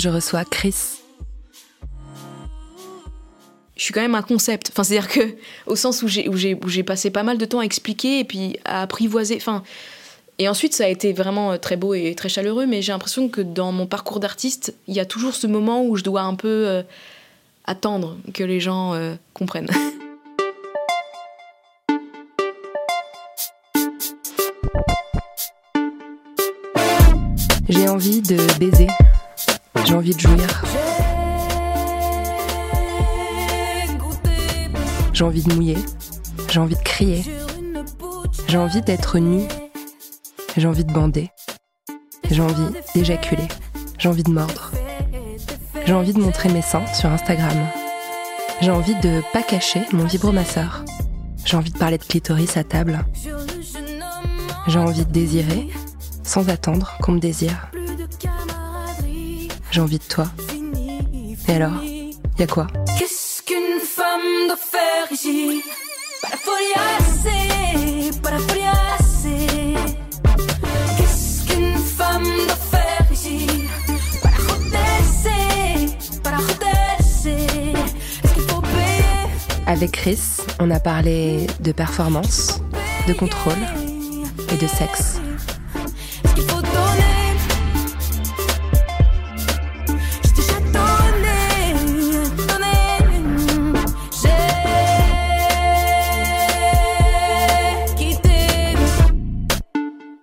je reçois Chris. je suis quand même un concept. Enfin, c'est-à-dire que, au sens où j'ai, passé pas mal de temps à expliquer et puis à apprivoiser. Enfin, et ensuite, ça a été vraiment euh, très beau et très chaleureux, mais j'ai l'impression que dans mon parcours d'artiste, il y a toujours ce moment où je dois un peu euh, attendre que les gens euh, comprennent. J'ai envie de baiser. J'ai envie de jouir. J'ai envie de mouiller. J'ai envie de crier. J'ai envie d'être nue. J'ai envie de bander. J'ai envie d'éjaculer. J'ai envie de mordre. J'ai envie de montrer mes seins sur Instagram. J'ai envie de pas cacher mon vibromasseur. J'ai envie de parler de clitoris à table. J'ai envie de désirer sans attendre qu'on me désire. J'ai envie de toi. Et alors Y a quoi? Qu'est-ce qu'une femme doit faire ici? Qu'est-ce qu'une femme doit faire ici? Avec Chris, on a parlé de performance, de contrôle et de sexe.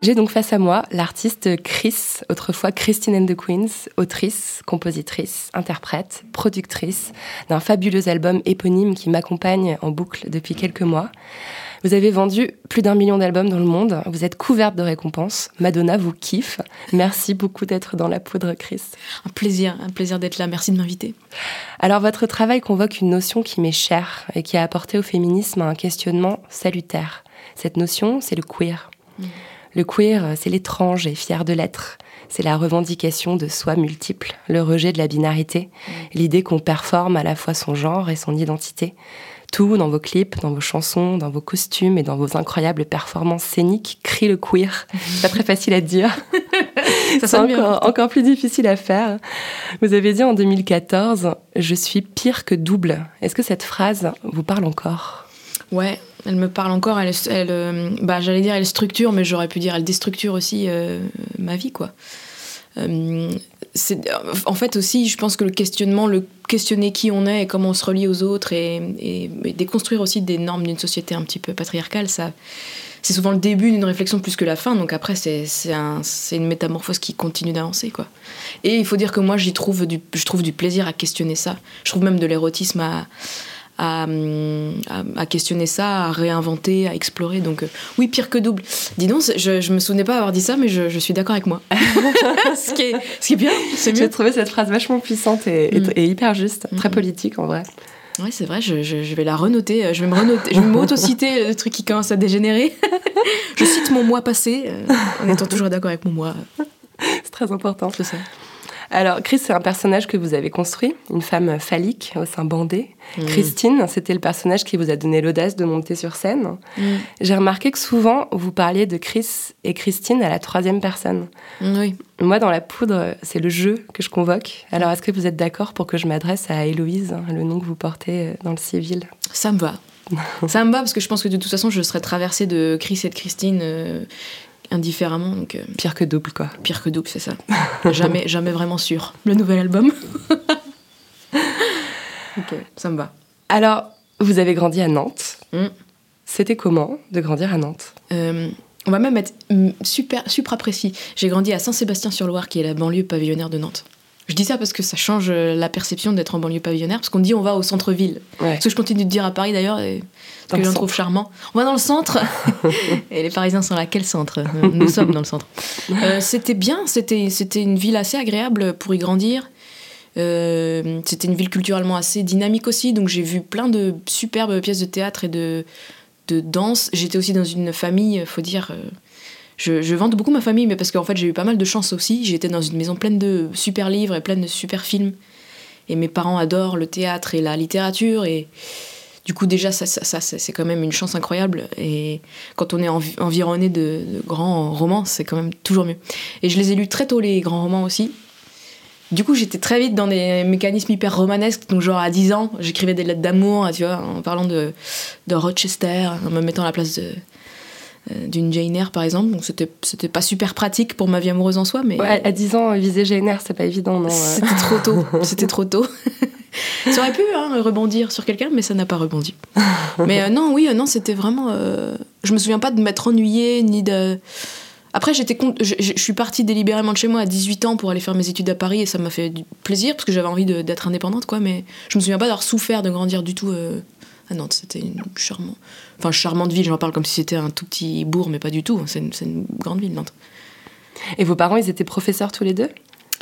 J'ai donc face à moi l'artiste Chris, autrefois Christine and the Queens, autrice, compositrice, interprète, productrice d'un fabuleux album éponyme qui m'accompagne en boucle depuis quelques mois. Vous avez vendu plus d'un million d'albums dans le monde, vous êtes couverte de récompenses, Madonna vous kiffe. Merci beaucoup d'être dans la poudre, Chris. Un plaisir, un plaisir d'être là. Merci de m'inviter. Alors votre travail convoque une notion qui m'est chère et qui a apporté au féminisme un questionnement salutaire. Cette notion, c'est le queer. Le queer, c'est l'étrange et fier de l'être. C'est la revendication de soi multiple, le rejet de la binarité, l'idée qu'on performe à la fois son genre et son identité. Tout dans vos clips, dans vos chansons, dans vos costumes et dans vos incroyables performances scéniques crie le queer. C'est pas très facile à dire. C'est encore, encore plus difficile à faire. Vous avez dit en 2014, je suis pire que double. Est-ce que cette phrase vous parle encore? Ouais, elle me parle encore. Elle, euh, bah, j'allais dire elle structure, mais j'aurais pu dire elle déstructure aussi euh, ma vie, quoi. Euh, en fait aussi, je pense que le questionnement, le questionner qui on est et comment on se relie aux autres et, déconstruire aussi des normes d'une société un petit peu patriarcale, ça, c'est souvent le début d'une réflexion plus que la fin. Donc après, c'est, c'est une métamorphose qui continue d'avancer, quoi. Et il faut dire que moi, j'y trouve du, je trouve du plaisir à questionner ça. Je trouve même de l'érotisme à, à, à- à questionner ça, à réinventer, à explorer. Donc euh, oui, pire que double. Dis donc, je, je me souvenais pas avoir dit ça, mais je, je suis d'accord avec moi. ce, qui est, ce qui est bien, c'est J'ai mieux. trouvé cette phrase vachement puissante et, et- Mm. et hyper juste, très Mm. politique en vrai. Ouais, c'est vrai, je, je- je vais la renoter. euh, Je vais me renoter, je vais m'auto-citer le truc qui commence à dégénérer. je cite mon moi passé, euh, en étant toujours d'accord avec mon moi. C'est très important. C'est ça. Alors, Chris, c'est un personnage que vous avez construit, une femme phallique au sein bandé. Mm. Christine, c'était le personnage qui vous a donné l'audace de monter sur scène. Mm. J'ai remarqué que souvent, vous parliez de Chris et Christine à la troisième personne. Oui. Moi, dans la poudre, c'est le jeu que je convoque. Alors, est-ce que vous êtes d'accord pour que je m'adresse à Héloïse, le nom que vous portez euh, dans le civil? Ça me va. ça me va parce que je pense que de toute façon, je serais traversée de Chris et de Christine euh, indifféremment. Donc, euh, Pire que double, quoi. pire que double, c'est ça. jamais, jamais vraiment sûr. Le nouvel album. Ok, ça me va. Alors, vous avez grandi à Nantes. Mm. C'était comment de grandir à Nantes? Euh, on va même être super, super précis. J'ai grandi à Saint-Sébastien-sur-Loire, qui est la banlieue pavillonnaire de Nantes. Je dis ça parce que ça change euh, la perception d'être en banlieue pavillonnaire, parce qu'on dit on va au centre-ville. Ouais. Ce que je continue de dire à Paris d'ailleurs, et que j'en trouve charmant. On va dans le centre Et les Parisiens sont là, quel centre? Nous sommes dans le centre. Euh, c'était bien, c'était c'était une ville assez agréable pour y grandir. Euh, c'était une ville culturellement assez dynamique aussi, donc j'ai vu plein de superbes pièces de théâtre et de, de danse. J'étais aussi dans une famille, faut dire. euh, je, vante beaucoup ma famille, mais parce qu'en fait j'ai eu pas mal de chance aussi. J'étais dans une maison pleine de super livres et pleine de super films. Et mes parents adorent le théâtre et la littérature. Et du coup, déjà, ça, ça, c'est quand même une chance incroyable. Et quand on est envi- environné de, grands romans, c'est quand même toujours mieux. Et je les ai lus très tôt, les grands romans aussi. Du coup, j'étais très vite dans des mécanismes hyper romanesques. Donc, genre à 10 ans, j'écrivais des lettres d'amour, tu vois, en parlant de, de Rochester, en me mettant à la place de d'une Jane Eyre par exemple. Donc c'était c'était pas super pratique pour ma vie amoureuse en soi mais Ouais, à 10 ans, viser GNR, c'est pas évident, non euh. c'était trop tôt. C'était trop tôt. Ça aurait pu hein, rebondir sur quelqu'un mais ça n'a pas rebondi. Mais euh, non oui euh, non c'était vraiment euh, je me souviens pas de m'être ennuyée ni de après j'étais con- je, je- je suis partie délibérément de chez moi à 18 ans pour aller faire mes études à Paris et ça m'a fait du plaisir parce que j'avais envie de- d'être indépendante quoi. Mais je me souviens pas d'avoir souffert de grandir du tout euh, à Nantes c'était une charmant enfin charmante ville j'en parle comme si c'était un tout petit bourg mais pas du tout c'est une, grande ville Nantes Et vos parents, ils étaient professeurs tous les deux?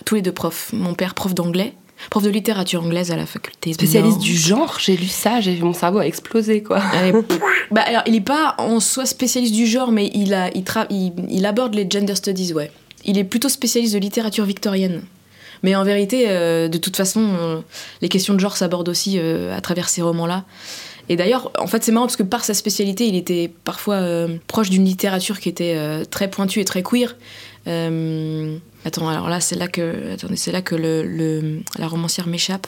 Tous les deux profs. Mon père, prof d'anglais, prof de littérature anglaise à la faculté. Spécialiste du genre, j'ai lu ça, j'ai mon cerveau a explosé, quoi. Pff, bah, alors, il n'est pas en soi spécialiste du genre, mais il, a, il, tra- il, il aborde les gender studies, ouais. Il est plutôt spécialiste de littérature victorienne. Mais en vérité, euh, de toute façon, euh, les questions de genre s'abordent aussi euh, à travers ces romans-là. Et d'ailleurs, en fait, c'est marrant parce que par sa spécialité, il était parfois euh, proche d'une littérature qui était euh, très pointue et très queer. Euh, attends, alors là, c'est là que, attendez, c'est là que le, le- la romancière m'échappe.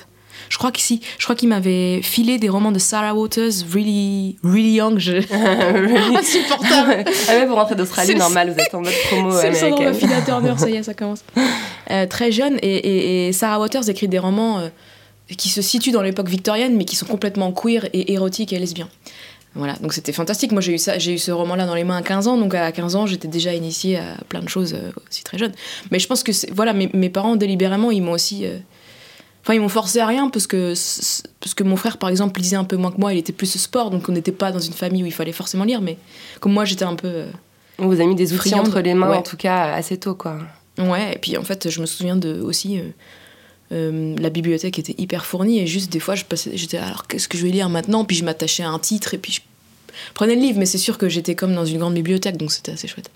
Je crois qu'ici, je crois qu'il m'avait filé des romans de Sarah Waters, really, really young. Je... Insupportable. ah ouais, vous rentrez d'Australie, normal, vous êtes en mode promo C'est le syndrome Turner, ça y est, ça commence. Euh, très jeune, et, et- et Sarah Waters écrit des romans euh, qui se situent dans l'époque victorienne, mais qui sont complètement queer et érotiques et lesbiens. Voilà, donc c'était fantastique. Moi, j'ai eu, ça, j'ai eu ce roman-là dans les mains à 15 ans, donc à 15 ans, j'étais déjà initiée à plein de choses euh, aussi très jeune. Mais je pense que, voilà, mes, mes parents, délibérément, ils m'ont aussi. euh, Enfin, ils m'ont forcé à rien parce que, parce que mon frère, par exemple, lisait un peu moins que moi, il était plus sport, donc on n'était pas dans une famille où il fallait forcément lire, mais comme moi, j'étais un peu. euh, On vous a mis des outils Friande. entre les mains, Ouais. en tout cas, assez tôt, quoi. Ouais, et puis en fait, je me souviens de aussi. euh, euh, la bibliothèque était hyper fournie et juste des fois je passais j'étais alors qu'est-ce que je vais lire maintenant? Puis je m'attachais à un titre et puis je prenais le livre mais c'est sûr que j'étais comme dans une grande bibliothèque donc c'était assez chouette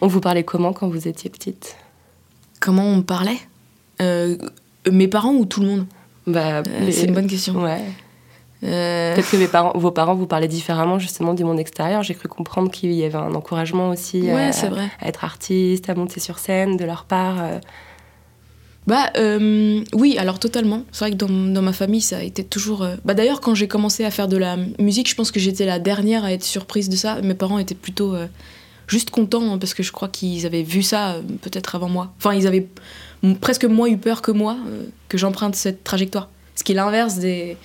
On vous parlait comment quand vous étiez petite? Comment on me parlait? Euh, mes parents ou tout le monde? Bah, Euh, les- c'est une bonne question Ouais. Peut-être que mes parents, vos parents vous parlaient différemment justement du monde extérieur. J'ai cru comprendre qu'il y avait un encouragement aussi Ouais, à, c'est vrai. à être artiste, à monter sur scène de leur part. Bah euh, oui, alors totalement. C'est vrai que dans, dans ma famille, ça a été toujours. euh, Bah d'ailleurs, quand j'ai commencé à faire de la musique, je pense que j'étais la dernière à être surprise de ça. Mes parents étaient plutôt euh, juste contents hein, parce que je crois qu'ils avaient vu ça peut-être avant moi. Enfin, ils avaient presque moins eu peur que moi que j'emprunte cette trajectoire. Ce qui est l'inverse des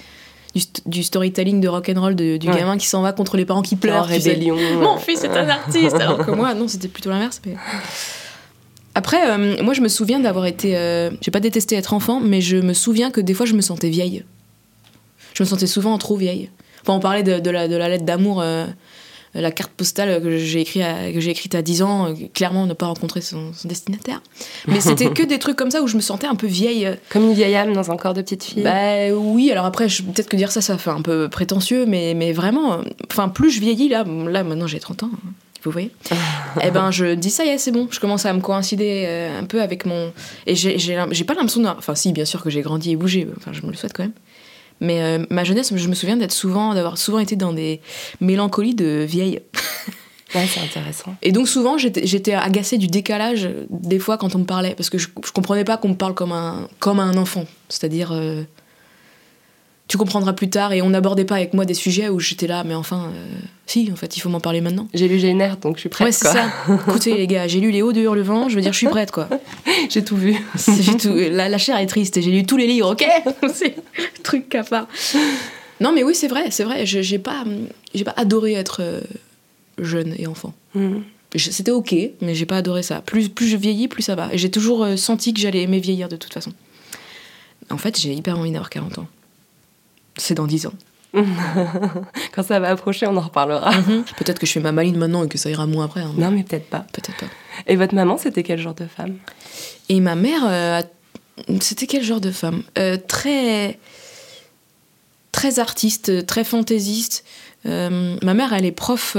du, st- du storytelling de rock'n'roll du Ouais. gamin qui s'en va contre les parents qui en pleurent. rébellion. Mon fils est un artiste, alors que moi, non, c'était plutôt l'inverse. mais- Après, euh, moi, je me souviens d'avoir été. euh, J'ai pas détesté être enfant, mais je me souviens que des fois, je me sentais vieille. Je me sentais souvent trop vieille. Enfin, on parlait de, de la, de la lettre d'amour, euh, la carte postale que j'ai à- que écrite à 10 ans. euh, clairement, n'a pas rencontré son, son destinataire. Mais c'était que des trucs comme ça où je me sentais un peu vieille. Comme une vieille âme dans un corps de petite fille. Bah oui, alors après, peut-être que dire ça, ça fait un peu prétentieux, mais, mais vraiment, enfin, plus je vieillis, là, là maintenant j'ai 30 ans, vous voyez, eh ben je dis ça y est, c'est bon, je commence à me coïncider euh, un peu avec mon. Et j'ai- j'ai l'im- j'ai pas l'impression de. Enfin, si, bien sûr que j'ai grandi et bougé, enfin, je me le souhaite quand même. Mais euh, ma jeunesse, je me souviens d'être souvent, d'avoir souvent été dans des mélancolies de vieille. Ouais, c'est intéressant. Et donc souvent, j'étais j'étais agacée du décalage des fois quand on me parlait, parce que je, je comprenais pas qu'on me parle comme un, comme un enfant. C'est-à-dire. euh, tu comprendras plus tard. Et on n'abordait pas avec moi des sujets où j'étais là, mais enfin, euh, si, en fait, il faut m'en parler maintenant. J'ai lu Eyre, donc je suis prête. ouais, c'est ça. Écoutez, les gars, j'ai lu Les Hauts de Hurlevent, je veux dire, je suis prête, quoi. J'ai tout vu. Tout- la, la chair est triste, j'ai lu tous les livres, ok? C'est truc cafard. Non, mais oui, c'est vrai, c'est vrai. Je- J'ai pas, pas adoré être euh, jeune et enfant. Mm. Je- C'était ok, mais j'ai pas adoré ça. Plus, plus je vieillis, plus ça va. Et j'ai toujours euh, senti que j'allais aimer vieillir de toute façon. En fait, j'ai hyper envie d'avoir 40 ans. C'est dans 10 ans. Quand ça va approcher, on en reparlera. Peut-être que je fais ma maline maintenant et que ça ira moins après. hein. Non, mais peut-être pas. Peut-être pas. Et votre maman, c'était quel genre de femme? Et ma mère, euh, c'était quel genre de femme? Euh, Très. Très artiste, très fantaisiste. Euh, ma mère, elle est prof,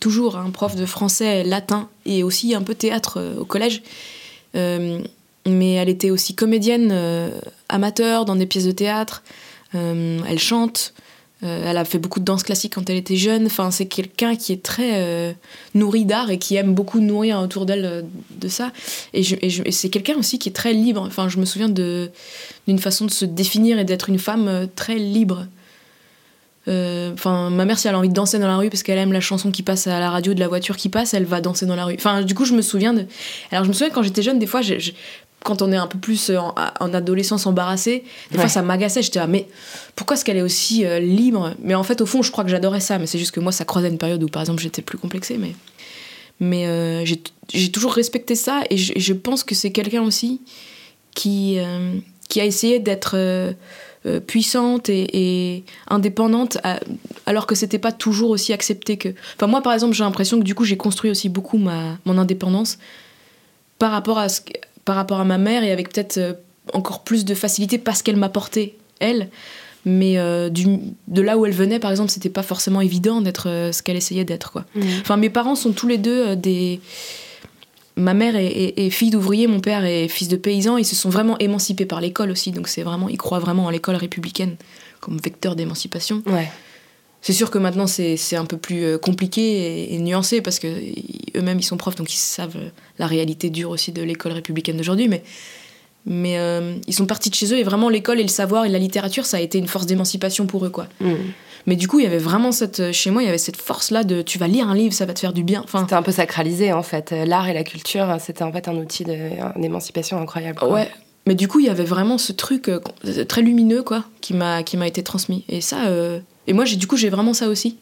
toujours, hein, prof de français, latin et aussi un peu théâtre au collège. Mais elle était aussi comédienne amateur dans des pièces de théâtre. Euh, elle chante. Euh, elle a fait beaucoup de danse classique quand elle était jeune. Enfin, c'est quelqu'un qui est très euh, nourri d'art et qui aime beaucoup nourrir autour d'elle de ça. Et, je- je- c'est quelqu'un aussi qui est très libre. Enfin, je me souviens d'une façon de se définir et d'être une femme très libre. Enfin, ma mère, si elle a envie de danser dans la rue parce qu'elle aime la chanson qui passe à la radio de la voiture qui passe, elle va danser dans la rue. Enfin, du coup, je me souviens de. Alors, je me souviens quand j'étais jeune, des fois, j'ai- j'ai- quand on est un peu plus euh, en, en adolescence embarrassée, des Ouais. fois ça m'agaçait. J'étais là, mais pourquoi est-ce qu'elle est aussi euh, libre? Mais en fait, au fond, je crois que j'adorais ça. Mais c'est juste que moi, ça croisait une période où, par exemple, j'étais plus complexée. Mais, mais euh, j'ai toujours respecté ça et je, pense que c'est quelqu'un aussi qui, euh, qui a essayé d'être puissante et, et indépendante à- alors que c'était pas toujours aussi accepté que. Enfin, moi, par exemple, j'ai l'impression que du coup, j'ai construit aussi beaucoup ma, mon indépendance par rapport à ce par rapport à ma mère et avec peut-être euh, encore plus de facilité parce qu'elle m'apportait elle. Mais euh, du, de là où elle venait par exemple c'était pas forcément évident d'être euh, ce qu'elle essayait d'être quoi. Enfin mes parents sont tous les deux des ma mère est, est- est fille d'ouvrier mon père est fils de paysan ils se sont vraiment émancipés par l'école aussi. Donc c'est vraiment ils croient vraiment en l'école républicaine comme vecteur d'émancipation. Ouais. C'est sûr que maintenant c'est un peu plus euh, compliqué et, et nuancé parce que eux-mêmes ils sont profs donc ils savent la réalité dure aussi de l'école républicaine d'aujourd'hui mais mais euh, ils sont partis de chez eux et vraiment l'école et le savoir et la littérature ça a été une force d'émancipation pour eux quoi. Mm. Mais du coup il y avait vraiment cette euh, chez moi il y avait cette force là de tu vas lire un livre ça va te faire du bien. Enfin C'était un peu sacralisé en fait. L'art et la culture, c'était en fait un outil d'émancipation incroyable. quoi. ouais. Mais du coup il y avait vraiment ce truc euh, très lumineux quoi qui m'a qui m'a été transmis et ça euh, et moi du coup j'ai vraiment ça aussi.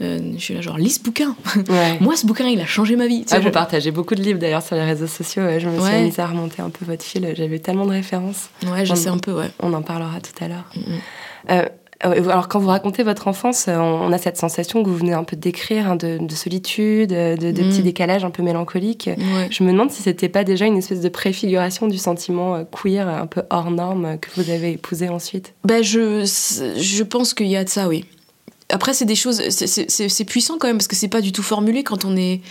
Euh, je suis là genre lis ce bouquin. Ouais. Moi, ce bouquin, il a changé ma vie. Ah, vous je- partagez beaucoup de livres d'ailleurs sur les réseaux sociaux. ouais, Je me suis Ouais. mise à remonter un peu votre fil. J'avais tellement de références. Ouais, je sais un peu, ouais. On en parlera tout à l'heure. Mhm. Euh, euh, alors, quand vous racontez votre enfance, euh, on a cette sensation que vous venez un peu de décrire hein, de, de solitude, de, de Mhm. petits décalages un peu mélancoliques. Ouais. Je me demande si c'était pas déjà une espèce de préfiguration du sentiment euh, queer un peu hors norme euh, que vous avez épousé ensuite. Ben, je, je pense qu'il y a de ça, oui. Après, c'est des choses. c'est puissant quand même, parce que c'est pas du tout formulé quand on est.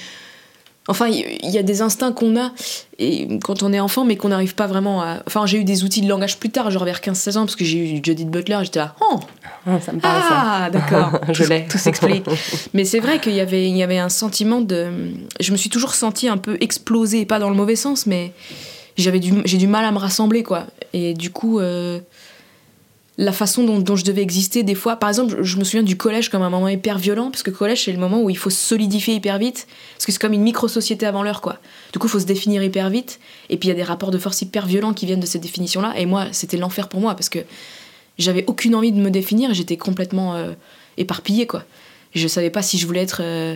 Enfin, il y a des instincts qu'on a et quand on est enfant, mais qu'on n'arrive pas vraiment à. Enfin, j'ai eu des outils de langage plus tard, genre vers 15-16 ans, parce que j'ai eu Judith Butler, j'étais là. Oh Ah, ça me ça. Ah, d'accord. Je l'ai. Tout s'explique. Mais c'est vrai qu'il y avait, il y avait un sentiment de. Je me suis toujours sentie un peu explosée, pas dans le mauvais sens, mais j'avais du, j'ai du mal à me rassembler, quoi. Et du coup, euh, la façon dont, je devais exister, des fois, par exemple, je me souviens du collège comme un moment hyper violent, parce que collège, c'est le moment où il faut se solidifier hyper vite, parce que c'est comme une micro-société avant l'heure, quoi. Du coup, il faut se définir hyper vite, et puis il y a des rapports de force hyper violents qui viennent de cette définition-là, et moi, c'était l'enfer pour moi, parce que j'avais aucune envie de me définir, j'étais complètement euh, éparpillée, quoi. Je savais pas si je voulais être euh,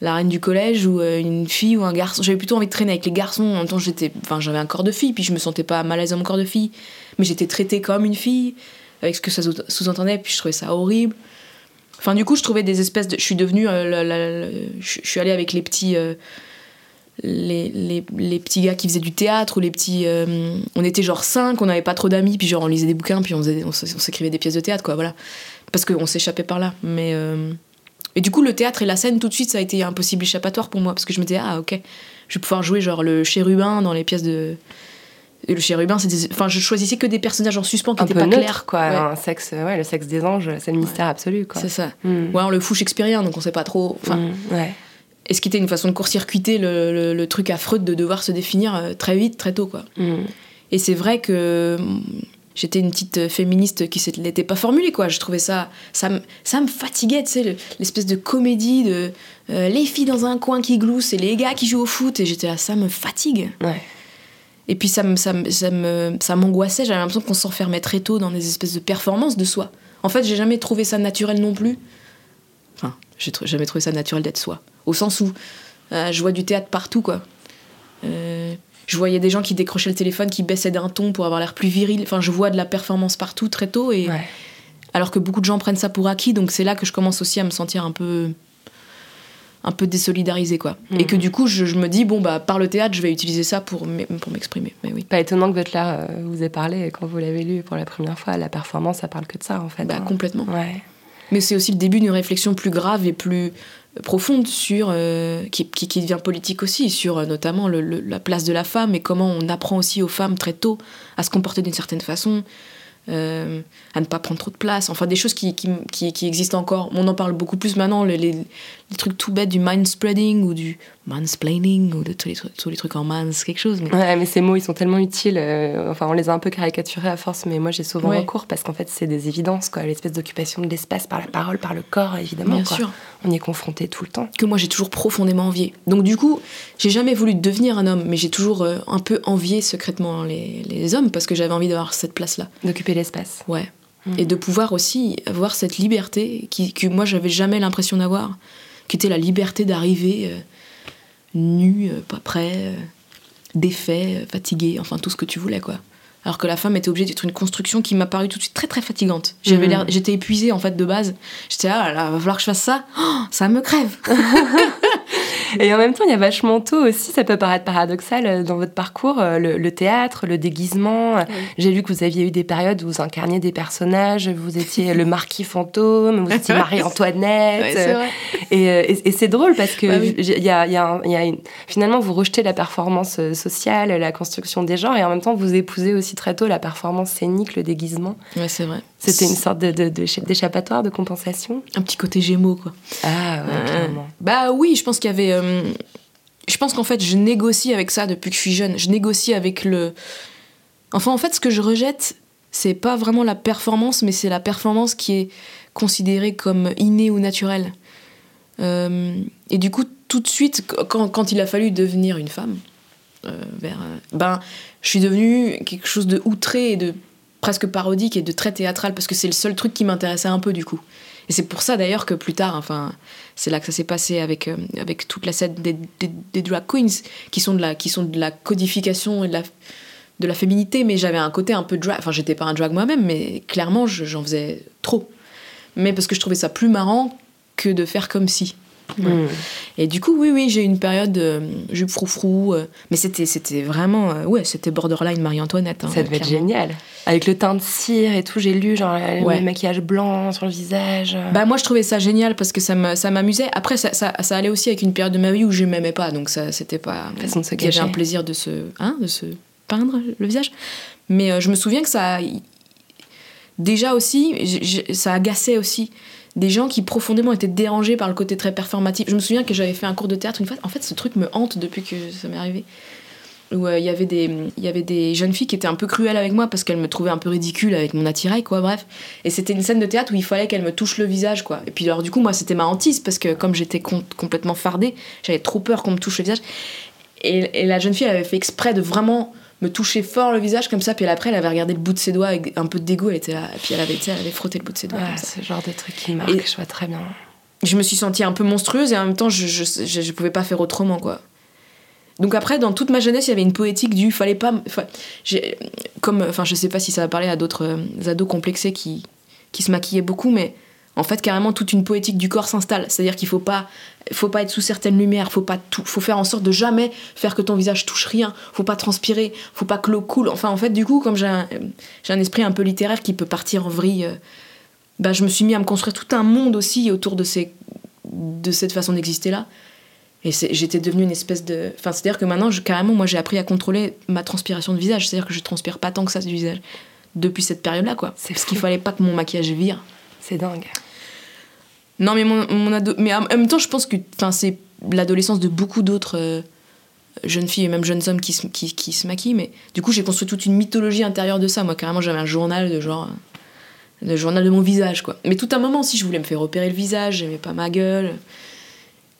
la reine du collège ou euh, une fille ou un garçon. J'avais plutôt envie de traîner avec les garçons. En même temps, j'étais, enfin, j'avais un corps de fille, puis je me sentais pas mal à l'aise dans corps de fille. Mais j'étais traitée comme une fille, avec ce que ça sous- sous-entendait, puis je trouvais ça horrible. Enfin, du coup, je trouvais des espèces de. Je suis devenue. euh, je suis allée avec les petits. euh, les, les, les petits gars qui faisaient du théâtre ou les petits. euh, on était genre cinq, on n'avait pas trop d'amis, puis genre on lisait des bouquins, puis on, s'écrivait des pièces de théâtre, quoi, voilà. Parce qu'on s'échappait par là. Mais. et du coup, le théâtre et la scène, tout de suite, ça a été un possible échappatoire pour moi, parce que je me disais, ah ok, je vais pouvoir jouer genre le chérubin dans les pièces de. Et le chérubin, c'est des... Enfin, je choisissais que des personnages en suspens qui n'étaient pas neutre, clairs. quoi. Ouais, Un sexe, ouais, le sexe des anges, c'est le mystère absolu, quoi. c'est ça. Mm. Ou alors le fou shakespearien, donc on sait pas trop. Enfin, Mm, ouais. Et ce qui était une façon de court-circuiter le, le- le truc à Freud de devoir se définir euh, très vite, très tôt, quoi. Mm. Et c'est vrai que mm, j'étais une petite euh, féministe qui ne l'était pas formulée, quoi. Je trouvais ça. Ça, me- ça me fatiguait, tu sais, le- l'espèce de comédie de euh, les filles dans un coin qui gloussent et les gars qui jouent au foot. Et j'étais là, ça me fatigue. Ouais. Et puis ça me- ça me- ça me- ça m'angoissait, j'avais l'impression qu'on s'enfermait très tôt dans des espèces de performances de soi. En fait, j'ai jamais trouvé ça naturel non plus. Enfin, j'ai tr- jamais trouvé ça naturel d'être soi. Au sens où euh, je vois du théâtre partout, quoi. Euh, je voyais des gens qui décrochaient le téléphone, qui baissaient d'un ton pour avoir l'air plus viril. Enfin, je vois de la performance partout très tôt. Et... Ouais. Alors que beaucoup de gens prennent ça pour acquis, donc c'est là que je commence aussi à me sentir un peu un peu désolidarisée quoi. Et Mhm. que du coup je, je me dis bon bah par le théâtre je vais utiliser ça pour pour m'exprimer. Mais oui. Pas étonnant que Butler euh, vous ait parlé quand vous l'avez lu pour la première fois. La performance, ça parle que de ça en fait. Bah, hein. complètement. Ouais. Mais c'est aussi le début d'une réflexion plus grave et plus profonde sur euh, qui, qui, qui devient politique aussi sur euh, notamment le- le- la place de la femme et comment on apprend aussi aux femmes très tôt à se comporter d'une certaine façon euh, à ne pas prendre trop de place enfin des choses qui, qui, qui, qui existent encore on en parle beaucoup plus maintenant les, les, les trucs tout bêtes du mind spreading ou du mansplaining ou de tous les, trucs- tous les trucs en mans quelque chose mais Ouais, mais ces mots, ils sont tellement utiles. euh, enfin, on les a un peu caricaturés à force, mais moi, j'ai souvent Ouais. recours parce qu'en fait, c'est des évidences, quoi. L'espèce d'occupation de l'espace par la parole, par le corps, évidemment. bien quoi. sûr On y est confronté tout le temps. que moi j'ai toujours profondément envié. Donc du coup, j'ai jamais voulu devenir un homme, mais j'ai toujours euh, un peu envié secrètement les, les hommes parce que j'avais envie d'avoir cette place-là. D'occuper l'espace. Ouais. Mhm. Et de pouvoir aussi avoir cette liberté qui, que moi j'avais jamais l'impression d'avoir, qui était la liberté d'arriver euh, nu, euh, pas prêt, euh, défait, fatigué, enfin tout ce que tu voulais quoi. Alors que la femme était obligée d'être une construction qui m'a paru tout de suite très très fatigante. J'avais l'air, j'étais épuisée en fait de base. J'étais ah là, là, va falloir que je fasse ça. Oh, ça me crève. Et en même temps, il y a vachement tôt aussi, ça peut paraître paradoxal euh, dans votre parcours, euh, le, le théâtre, le déguisement. J'ai lu que vous aviez eu des périodes où vous incarniez des personnages, vous étiez le marquis fantôme, vous étiez Marie-Antoinette. Ouais. Et, euh, et- et c'est drôle parce que Bah oui. il y a, il y a un- il y a une- finalement, vous rejetez la performance sociale, la construction des genres, et en même temps, vous épousez aussi très tôt la performance scénique, le déguisement. Ouais, c'est vrai. C'était une sorte de, de- de- d'échappatoire, de compensation. un petit côté gémeaux quoi. Ah, ouais, Euh, clairement. Bah oui, je pense qu'il y avait. euh, je pense qu'en fait, je négocie avec ça depuis que je suis jeune. Je négocie avec le. Enfin, en fait, ce que je rejette, c'est pas vraiment la performance, mais c'est la performance qui est considérée comme innée ou naturelle. Euh, et du coup, tout de suite, quand, quand il a fallu devenir une femme, vers, ben, je suis devenue quelque chose de outré et de presque parodique et de très théâtral parce que c'est le seul truc qui m'intéressait un peu du coup. Et c'est pour ça d'ailleurs que plus tard, enfin, c'est là que ça s'est passé avec, euh, avec toute la scène des, des, drag queens qui sont de la, qui sont de la codification et de la, de la féminité, mais j'avais un côté un peu drag. Enfin, j'étais pas un drag moi-même, mais clairement, je- j'en faisais trop. Mais parce que je trouvais ça plus marrant que de faire comme si. Mm. Et du coup, oui, oui, j'ai eu une période de jupe froufrou, euh, mais c'était, c'était vraiment, euh, ouais, c'était borderline Marie-Antoinette. hein, Ça devait être génial. Avec le teint de cire et tout, j'ai lu genre le Ouais. maquillage blanc sur le visage. Bah moi je trouvais ça génial parce que ça m'amusait. Après ça, ça, ça allait aussi avec une période de ma vie où je m'aimais pas, donc ça c'était pas Façon de se cacher. un plaisir de se hein, de se peindre le visage. Mais euh, je me souviens que ça déjà aussi ça agaçait aussi des gens qui profondément étaient dérangés par le côté très performatif. Je me souviens que j'avais fait un cours de théâtre une fois. En fait, ce truc me hante depuis que ça m'est arrivé. Où euh, il y avait des il y avait des jeunes filles qui étaient un peu cruelles avec moi parce qu'elles me trouvaient un peu ridicule avec mon attirail quoi bref et c'était une scène de théâtre où il fallait qu'elles me touchent le visage quoi et puis alors du coup moi c'était ma hantise parce que comme j'étais com- complètement fardée j'avais trop peur qu'on me touche le visage et, et la jeune fille elle avait fait exprès de vraiment me toucher fort le visage comme ça puis après elle avait regardé le bout de ses doigts avec un peu de dégoût elle était là et puis elle avait elle avait frotté le bout de ses doigts Ouais, comme ça. ce genre de truc qui marque, Et- je vois très bien. je me suis sentie un peu monstrueuse et en même temps je, je, je, je pouvais pas faire autrement quoi donc après dans toute ma jeunesse il y avait une poétique du fallait pas fa- j'ai comme enfin je sais pas si ça va parler à d'autres euh, ados complexés qui qui se maquillaient beaucoup mais en fait carrément toute une poétique du corps s'installe c'est à dire qu'il faut pas faut pas être sous certaines lumières faut pas tout faut faire en sorte de jamais faire que ton visage touche rien faut pas transpirer faut pas que l'eau coule enfin en fait du coup comme j'ai un, esprit un peu littéraire qui peut partir en vrille euh, bah, je me suis mis à me construire tout un monde aussi autour de, ces, de cette façon d'exister là. Et j'étais devenue une espèce de. Enfin, c'est-à-dire que maintenant, je- carrément, moi, j'ai appris à contrôler ma transpiration de visage. C'est-à-dire que je transpire pas tant que ça du visage depuis cette période-là, quoi. C'est Parce qu'il fallait pas que mon maquillage vire. C'est dingue. Non, mais mon, mon ado... Mais en même temps, je pense que c'est l'adolescence de beaucoup d'autres euh, jeunes filles et même jeunes hommes qui se, qui, qui se maquillent. Mais du coup, j'ai construit toute une mythologie intérieure de ça. Moi, carrément, j'avais un journal de genre. Le journal de mon visage, quoi. Mais tout un moment aussi, je voulais me faire opérer le visage, j'aimais pas ma gueule.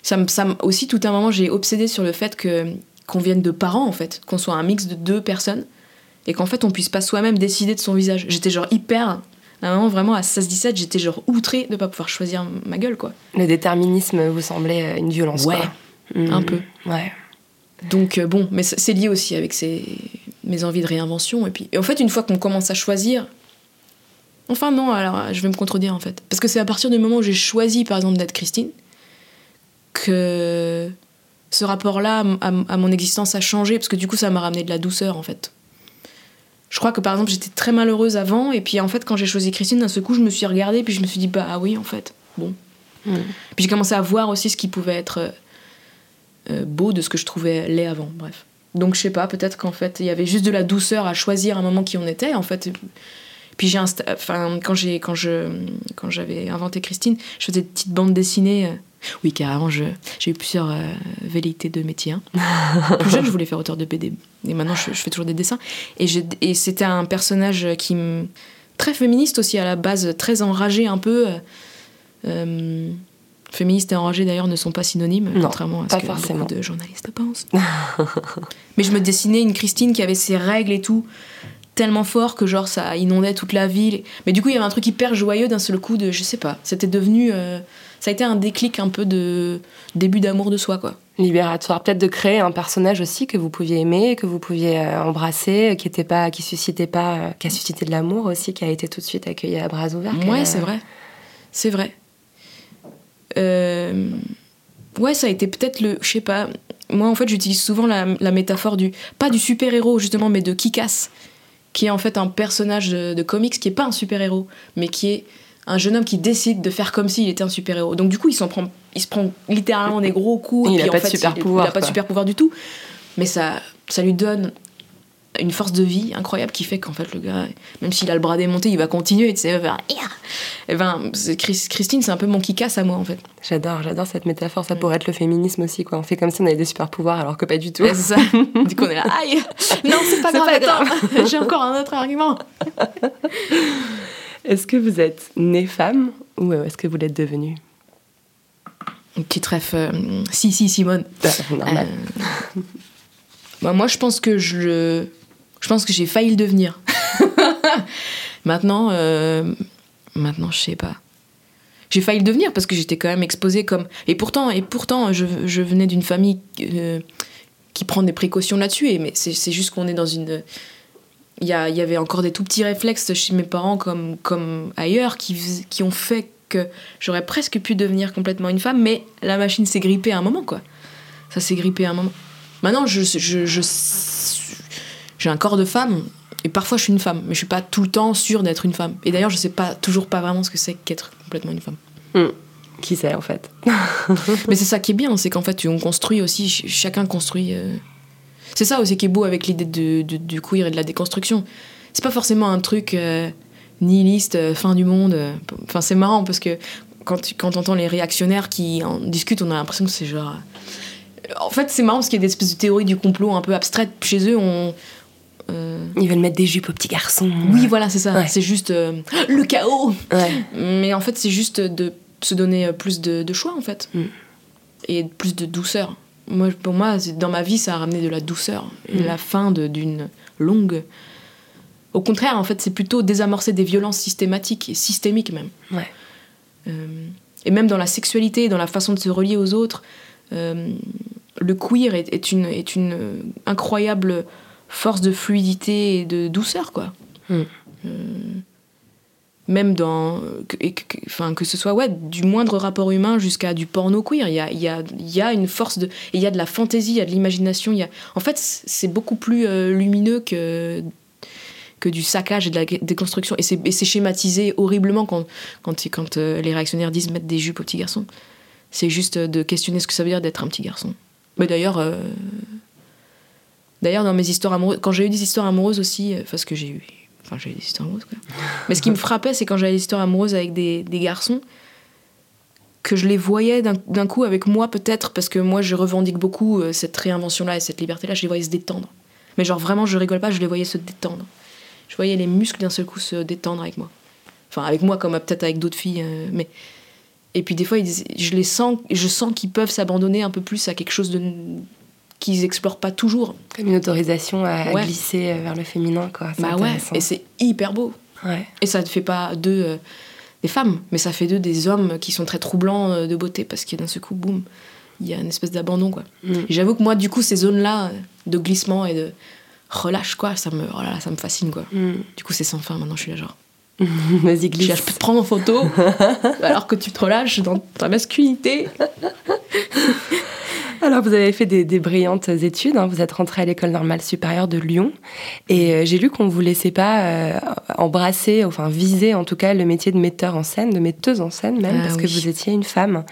Ça, ça aussi, tout un moment, j'ai obsédé sur le fait que qu'on vienne de parents, en fait. Qu'on soit un mix de deux personnes. Et qu'en fait, on puisse pas soi-même décider de son visage. J'étais genre hyper. À un moment, vraiment, à 16-17, j'étais genre outrée de pas pouvoir choisir ma gueule, quoi. Le déterminisme vous semblait euh, une violence, Ouais, quoi. Mm. un peu. Ouais. Donc euh, bon, mais c'est c'est lié aussi avec ces, mes envies de réinvention. Et puis, et en fait, une fois qu'on commence à choisir, enfin non, alors je vais me contredire en fait, parce que c'est à partir du moment où j'ai choisi, par exemple, d'être Christine, que ce rapport-là à, à mon existence a changé, parce que du coup, ça m'a ramené de la douceur en fait. Je crois que par exemple, j'étais très malheureuse avant, et puis en fait, quand j'ai choisi Christine, d'un seul coup, je me suis regardée, puis je me suis dit, bah ah oui, en fait, bon. Mm. Puis j'ai commencé à voir aussi ce qui pouvait être euh, euh, beau de ce que je trouvais laid avant, bref. Donc je sais pas, peut-être qu'en fait, il y avait juste de la douceur à choisir un moment qui on était, en fait. Puis j'ai enfin quand j'ai quand je quand j'avais inventé Christine, je faisais des petites bandes dessinées. Oui, carrément, je j'ai eu plusieurs euh, velléités de métier. hein. Plus jeune, je voulais faire auteur de BD, et maintenant je, je fais toujours des dessins. Et c'était un personnage qui me très féministe aussi à la base, très enragé un peu. euh, euh, féministe et enragé d'ailleurs ne sont pas synonymes, Non, contrairement à ce que forcément. beaucoup de journalistes pensent. Mais je me dessinais une Christine qui avait ses règles et tout, tellement fort que genre ça inondait toute la ville. Mais du coup, il y avait un truc hyper joyeux d'un seul coup de, je sais pas, c'était devenu, euh, ça a été un déclic un peu de début d'amour de soi quoi. Libératoire, peut-être de créer un personnage aussi que vous pouviez aimer, que vous pouviez euh, embrasser, euh, qui était pas, qui suscitait pas, euh, qui a suscité de l'amour aussi, qui a été tout de suite accueilli à bras ouverts. Ouais, c'est vrai, c'est vrai. Euh, Ouais, ça a été peut-être le, je sais pas. Moi, en fait, j'utilise souvent la, la métaphore du, pas du super héros justement, mais de Kikas, qui est en fait un personnage de, de comics qui est pas un super héros, mais qui est un jeune homme qui décide de faire comme s'il était un super héros. Donc du coup, il s'en prend, il se prend littéralement des gros coups. Il et a puis, pas de super il- pouvoir, Il a pas de super pouvoir du tout, mais ça, ça lui donne une force de vie incroyable qui fait qu'en fait le gars, même s'il a le bras démonté, il va continuer. Tu sais, il va faire, Ia Et ben, c'est- Chris- Christine, c'est un peu mon Kikas à moi en fait. J'adore, j'adore cette métaphore. Ça pourrait être le féminisme aussi, quoi. On fait comme si on avait des super pouvoirs, alors que pas du tout. Ouais, c'est ça. du coup, on est là, aïe Non, c'est pas grave, pas attends, j'ai encore un autre argument. Est-ce que vous êtes née femme ou euh, est-ce que vous l'êtes devenue? Une petite ref, euh, si, si, Simone. Bah, Normal. Euh, bah, moi, je pense que je Je pense que j'ai failli le devenir. maintenant, euh, maintenant, je sais pas. J'ai failli le devenir parce que j'étais quand même exposée comme. Et pourtant, et pourtant, je, je venais d'une famille qui prend des précautions là-dessus. Mais c'est c'est juste qu'on est dans une. Il y, avait encore des tout petits réflexes chez mes parents comme, comme ailleurs qui, ont fait que j'aurais presque pu devenir complètement une femme, mais la machine s'est grippée à un moment, quoi. Ça s'est grippé à un moment. Maintenant, je, je, je- j'ai un corps de femme et parfois je suis une femme, mais je suis pas tout le temps sûre d'être une femme. Et d'ailleurs, je sais pas toujours pas vraiment ce que c'est qu'être complètement une femme. Qui sait en fait? Mais c'est ça qui est bien, c'est qu'en fait, on construit aussi, ch- chacun construit. euh, C'est ça aussi qui est beau avec l'idée de, de- du queer et de la déconstruction. C'est pas forcément un truc euh, nihiliste, euh, fin du monde. euh, Enfin, c'est marrant parce que quand tu quand entends les réactionnaires qui en discutent, on a l'impression que c'est genre. En fait, c'est marrant parce qu'il y a des espèces de théories du complot un peu abstraites. Chez eux, on. euh, Ils veulent mettre des jupes aux petits garçons. Oui, voilà, c'est ça. Ouais. C'est juste euh, le chaos. Ouais. Mais en fait, c'est juste de se donner plus de, de choix, en fait. Mm. Et plus de douceur. Moi, pour moi, dans ma vie, ça a ramené de la douceur. Et Mm. la fin d'une longue. Au contraire, en fait, c'est plutôt désamorcer des violences systématiques et systémiques même. Ouais. Euh, et même dans la sexualité, dans la façon de se relier aux autres, euh, le queer est, est une, est une incroyable force de fluidité et de douceur, quoi. Mm. Euh, même dans. Que, enfin, que ce soit ouais, du moindre rapport humain jusqu'à du porno queer, il y a, une force de. Il y a de la fantaisie, il y a de l'imagination. Y a, en fait, c'est beaucoup plus euh, lumineux que que du saccage et de la déconstruction. Et c'est schématisé horriblement quand, quand, euh, les réactionnaires disent mettre des jupes aux petits garçons. C'est juste de questionner ce que ça veut dire d'être un petit garçon. Mais d'ailleurs, euh, d'ailleurs dans mes histoires amoureuses, quand j'ai eu des histoires amoureuses aussi, parce que j'ai eu, enfin eu des histoires amoureuses quoi. Mais ce qui me frappait, c'est quand j'avais des histoires amoureuses avec des, garçons, que je les voyais d'un coup avec moi peut-être parce que moi je revendique beaucoup euh, cette réinvention-là et cette liberté-là, je les voyais se détendre. Mais genre vraiment, je rigole pas, je les voyais se détendre. Je voyais les muscles d'un seul coup se détendre avec moi. Enfin, avec moi comme peut-être avec d'autres filles, euh, mais et puis des fois, je les sens, je sens qu'ils peuvent s'abandonner un peu plus à quelque chose de qu'ils explorent pas toujours. Comme une autorisation à, Ouais. glisser euh, vers le féminin, quoi. Bah ouais, et c'est hyper beau. Ouais. Et ça ne fait pas d'eux euh, des femmes, mais ça fait d'eux des hommes qui sont très troublants euh, de beauté parce qu'il y a d'un seul coup, boum, il y a une espèce d'abandon quoi. Mm. J'avoue que moi, du coup, ces zones-là de glissement et de relâche quoi, ça me, oh là là, ça me fascine quoi. Mm. Du coup, c'est sans fin. Maintenant, je suis là genre, Vas-y, je, glisse. là, je peux te prendre en photo alors que tu te relâches dans ta masculinité. Alors, vous avez fait des, des brillantes études. hein. Vous êtes rentré à l'école normale supérieure de Lyon. Et euh, j'ai lu qu'on ne vous laissait pas euh, embrasser, enfin viser en tout cas, le métier de metteur en scène, de metteuse en scène même, Ah parce que vous étiez une femme.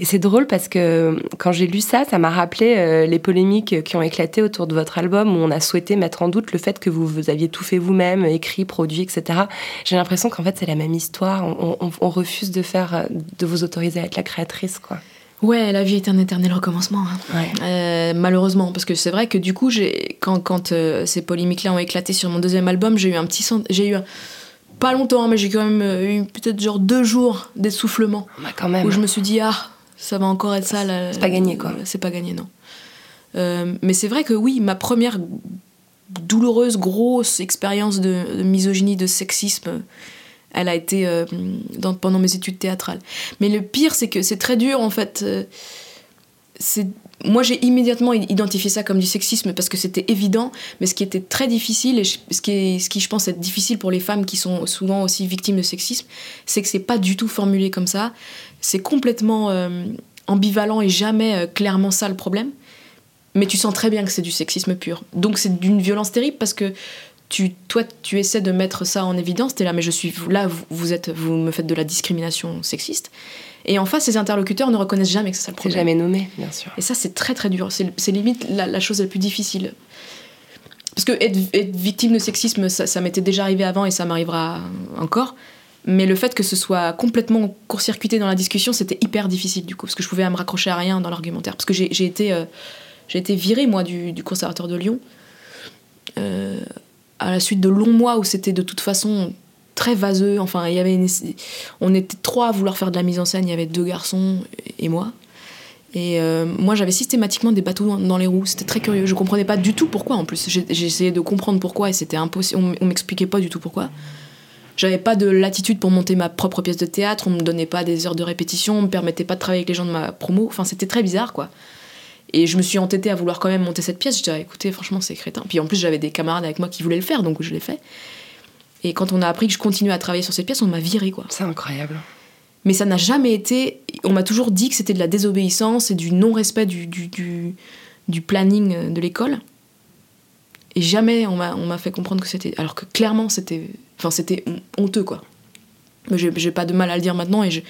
Et c'est drôle parce que euh, quand j'ai lu ça, ça m'a rappelé euh, les polémiques qui ont éclaté autour de votre album où on a souhaité mettre en doute le fait que vous, vous aviez tout fait vous-même, écrit, produit, etc. J'ai l'impression qu'en fait, c'est la même histoire. On, on- on refuse de faire, de vous autoriser à être la créatrice, quoi. Ouais, la vie est un éternel recommencement. hein. Ouais. Euh, malheureusement, parce que c'est vrai que du coup, j'ai quand, quand euh, ces polémiques-là ont éclaté sur mon deuxième album, j'ai eu un petit j'ai eu un- pas longtemps, mais j'ai quand même euh, eu peut-être genre deux jours d'essoufflement Bah, quand même. où je me suis dit ah ça va encore être ça. C'est pas gagné, quoi. C'est pas gagné non. Euh, mais c'est vrai que oui, ma première douloureuse grosse expérience de, de misogynie, de sexisme, elle a été euh, pendant mes études théâtrales. Mais le pire, c'est que c'est très dur en fait. euh, c'est moi j'ai immédiatement identifié ça comme du sexisme parce que c'était évident, mais ce qui était très difficile et ce qui, est, ce qui je pense être difficile pour les femmes qui sont souvent aussi victimes de sexisme, c'est que c'est pas du tout formulé comme ça. C'est complètement euh, ambivalent et jamais clairement ça le problème. Mais tu sens très bien que c'est du sexisme pur. Donc c'est d'une violence terrible parce que tu, toi, tu essaies de mettre ça en évidence. T'es là, mais je suis là, vous, vous êtes, vous me faites de la discrimination sexiste. Et en face, ces interlocuteurs ne reconnaissent jamais que c'est ça le problème. jamais nommé, bien sûr. Et ça, c'est très très dur. C'est limite la, la chose la plus difficile. Parce que être, être victime de sexisme, ça, ça m'était déjà arrivé avant et ça m'arrivera encore. Mais le fait que ce soit complètement court-circuité dans la discussion, c'était hyper difficile du coup, parce que je pouvais me raccrocher à rien dans l'argumentaire. Parce que j'ai été, euh, j'ai été virée, moi, du, du conservatoire de Lyon, euh, à la suite de longs mois où c'était de toute façon très vaseux. Enfin, il y avait on était trois à vouloir faire de la mise en scène, il y avait deux garçons et moi. Et euh, moi, j'avais systématiquement des bateaux dans, les roues. C'était très curieux. Je comprenais pas du tout pourquoi en plus. Essayé de comprendre pourquoi et c'était impossible. On m'expliquait pas du tout pourquoi. J'avais pas de latitude pour monter ma propre pièce de théâtre. On me donnait pas des heures de répétition. On me permettait pas de travailler avec les gens de ma promo. Enfin, c'était très bizarre, quoi. Et je me suis entêtée à vouloir quand même monter cette pièce. Je disais, écoutez, franchement, c'est crétin. Puis en plus, j'avais des camarades avec moi qui voulaient le faire, donc je l'ai fait. Et quand on a appris que je continuais à travailler sur cette pièce, on m'a viré, quoi. C'est incroyable. Mais ça n'a jamais été. On m'a toujours dit que c'était de la désobéissance et du non-respect du, du, du, du planning de l'école. Et jamais on m'a on m'a fait comprendre que c'était. Alors que clairement, c'était. Enfin, c'était honteux, quoi. J'ai pas de mal à le dire maintenant. Et je...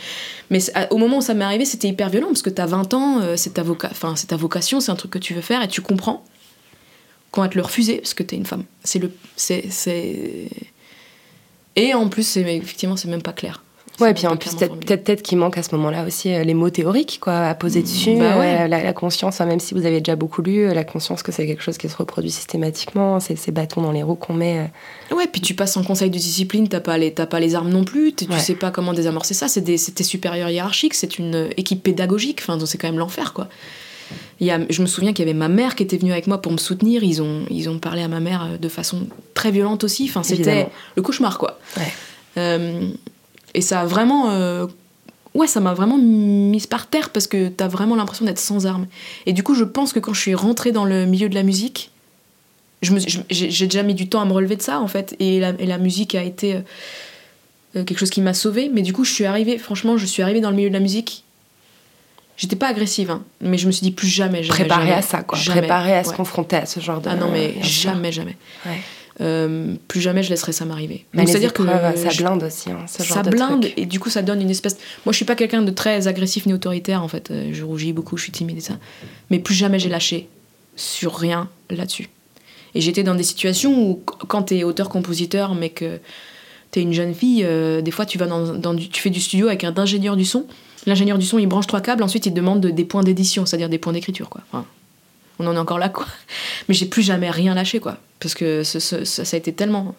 Mais au moment où ça m'est arrivé, c'était hyper violent parce que t'as 20 ans, euh, c'est ta, voca... enfin, ta vocation, c'est un truc que tu veux faire et tu comprends qu'on va te le refuser parce que t'es une femme. C'est le. c'est- Et en plus, effectivement, c'est même pas clair. Ouais, C'est puis en plus, peut-être peut-être qu'il manque à ce moment-là aussi euh, les mots théoriques quoi, à poser dessus, bah ouais. euh, la, la conscience, hein, même si vous avez déjà beaucoup lu, euh, la conscience que c'est quelque chose qui se reproduit systématiquement, c'est ces bâtons dans les roues qu'on met. Ouais, puis tu passes en conseil de discipline, t'as pas les, t'as pas les armes non plus, tu Ouais. sais pas comment désamorcer ça, c'est tes supérieurs hiérarchiques, c'est une équipe pédagogique, enfin, c'est quand même l'enfer, quoi. Il y a, je me souviens qu'il y avait ma mère qui était venue avec moi pour me soutenir, ils ont, ils ont parlé à ma mère de façon très violente aussi, enfin, c'était le cauchemar, quoi. Ouais. Euh, et ça a vraiment. euh, ouais, ça m'a vraiment mise par terre parce que t'as vraiment l'impression d'être sans armes. Et du coup, je pense que quand je suis rentrée dans le milieu de la musique, je me- je- j'ai déjà mis du temps à me relever de ça en fait. Et la, et la musique a été euh, euh, quelque chose qui m'a sauvée. Mais du coup, je suis arrivée, franchement, je suis arrivée dans le milieu de la musique. J'étais pas agressive, hein, mais je me suis dit plus jamais, jamais. Préparé jamais, à ça, quoi. jamais. À se confronter à ce genre de. Ah non, mais jamais, jamais. Ouais. Euh, plus jamais je laisserai ça m'arriver. C'est-à-dire que ça blinde aussi, hein, ce genre ça de blinde truc. et du coup ça donne une espèce. Moi je suis pas quelqu'un de très agressif ni autoritaire en fait. Euh, Je rougis beaucoup, je suis timide et ça. Mais plus jamais j'ai lâché sur rien là-dessus. Et j'étais dans des situations où qu- quand t'es auteur-compositeur mais que t'es une jeune fille, euh, des fois tu vas dans, dans du, tu fais du studio avec un ingénieur du son L'ingénieur du son, il branche trois câbles, ensuite il demande de- des points d'édition, c'est-à-dire des points d'écriture, quoi. Enfin, on en est encore là, quoi. Mais j'ai plus jamais rien lâché, quoi. Parce que ça, a été tellement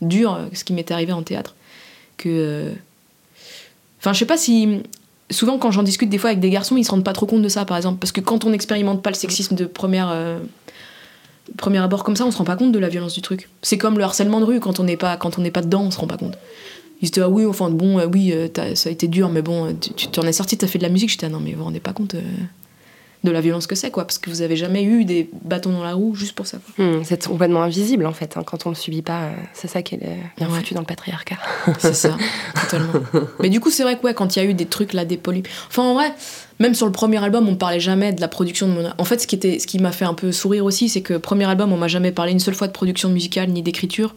dur, euh, ce qui m'était arrivé en théâtre, que. euh, Enfin, je sais pas si. Souvent, quand j'en discute des fois avec des garçons, ils se rendent pas trop compte de ça, par exemple. Parce que quand on n'expérimente pas le sexisme de première. euh, Premier abord comme ça, on se rend pas compte de la violence du truc. C'est comme le harcèlement de rue, quand on n'est pas, on n'est pas dedans, on se rend pas compte. Ils se disent, ah oui, enfin, bon, oui, ça a été dur, mais bon, tu- t'en es sorti, t'as fait de la musique. J'étais, ah non, mais vous vous rendez pas compte de la violence que c'est, quoi, parce que vous avez jamais eu des bâtons dans la roue juste pour ça. Hmm, c'est complètement invisible en fait. hein, quand on le subit pas, euh, c'est ça qui est bien Ouais. foutu dans le patriarcat. C'est ça, totalement. Mais du coup, c'est vrai que ouais, quand il y a eu des trucs là, des polys. Enfin, en vrai, même sur le premier album, on parlait jamais de la production de mon. En fait, ce qui, était, ce qui m'a fait un peu sourire aussi, c'est que premier album, on m'a jamais parlé une seule fois de production musicale ni d'écriture.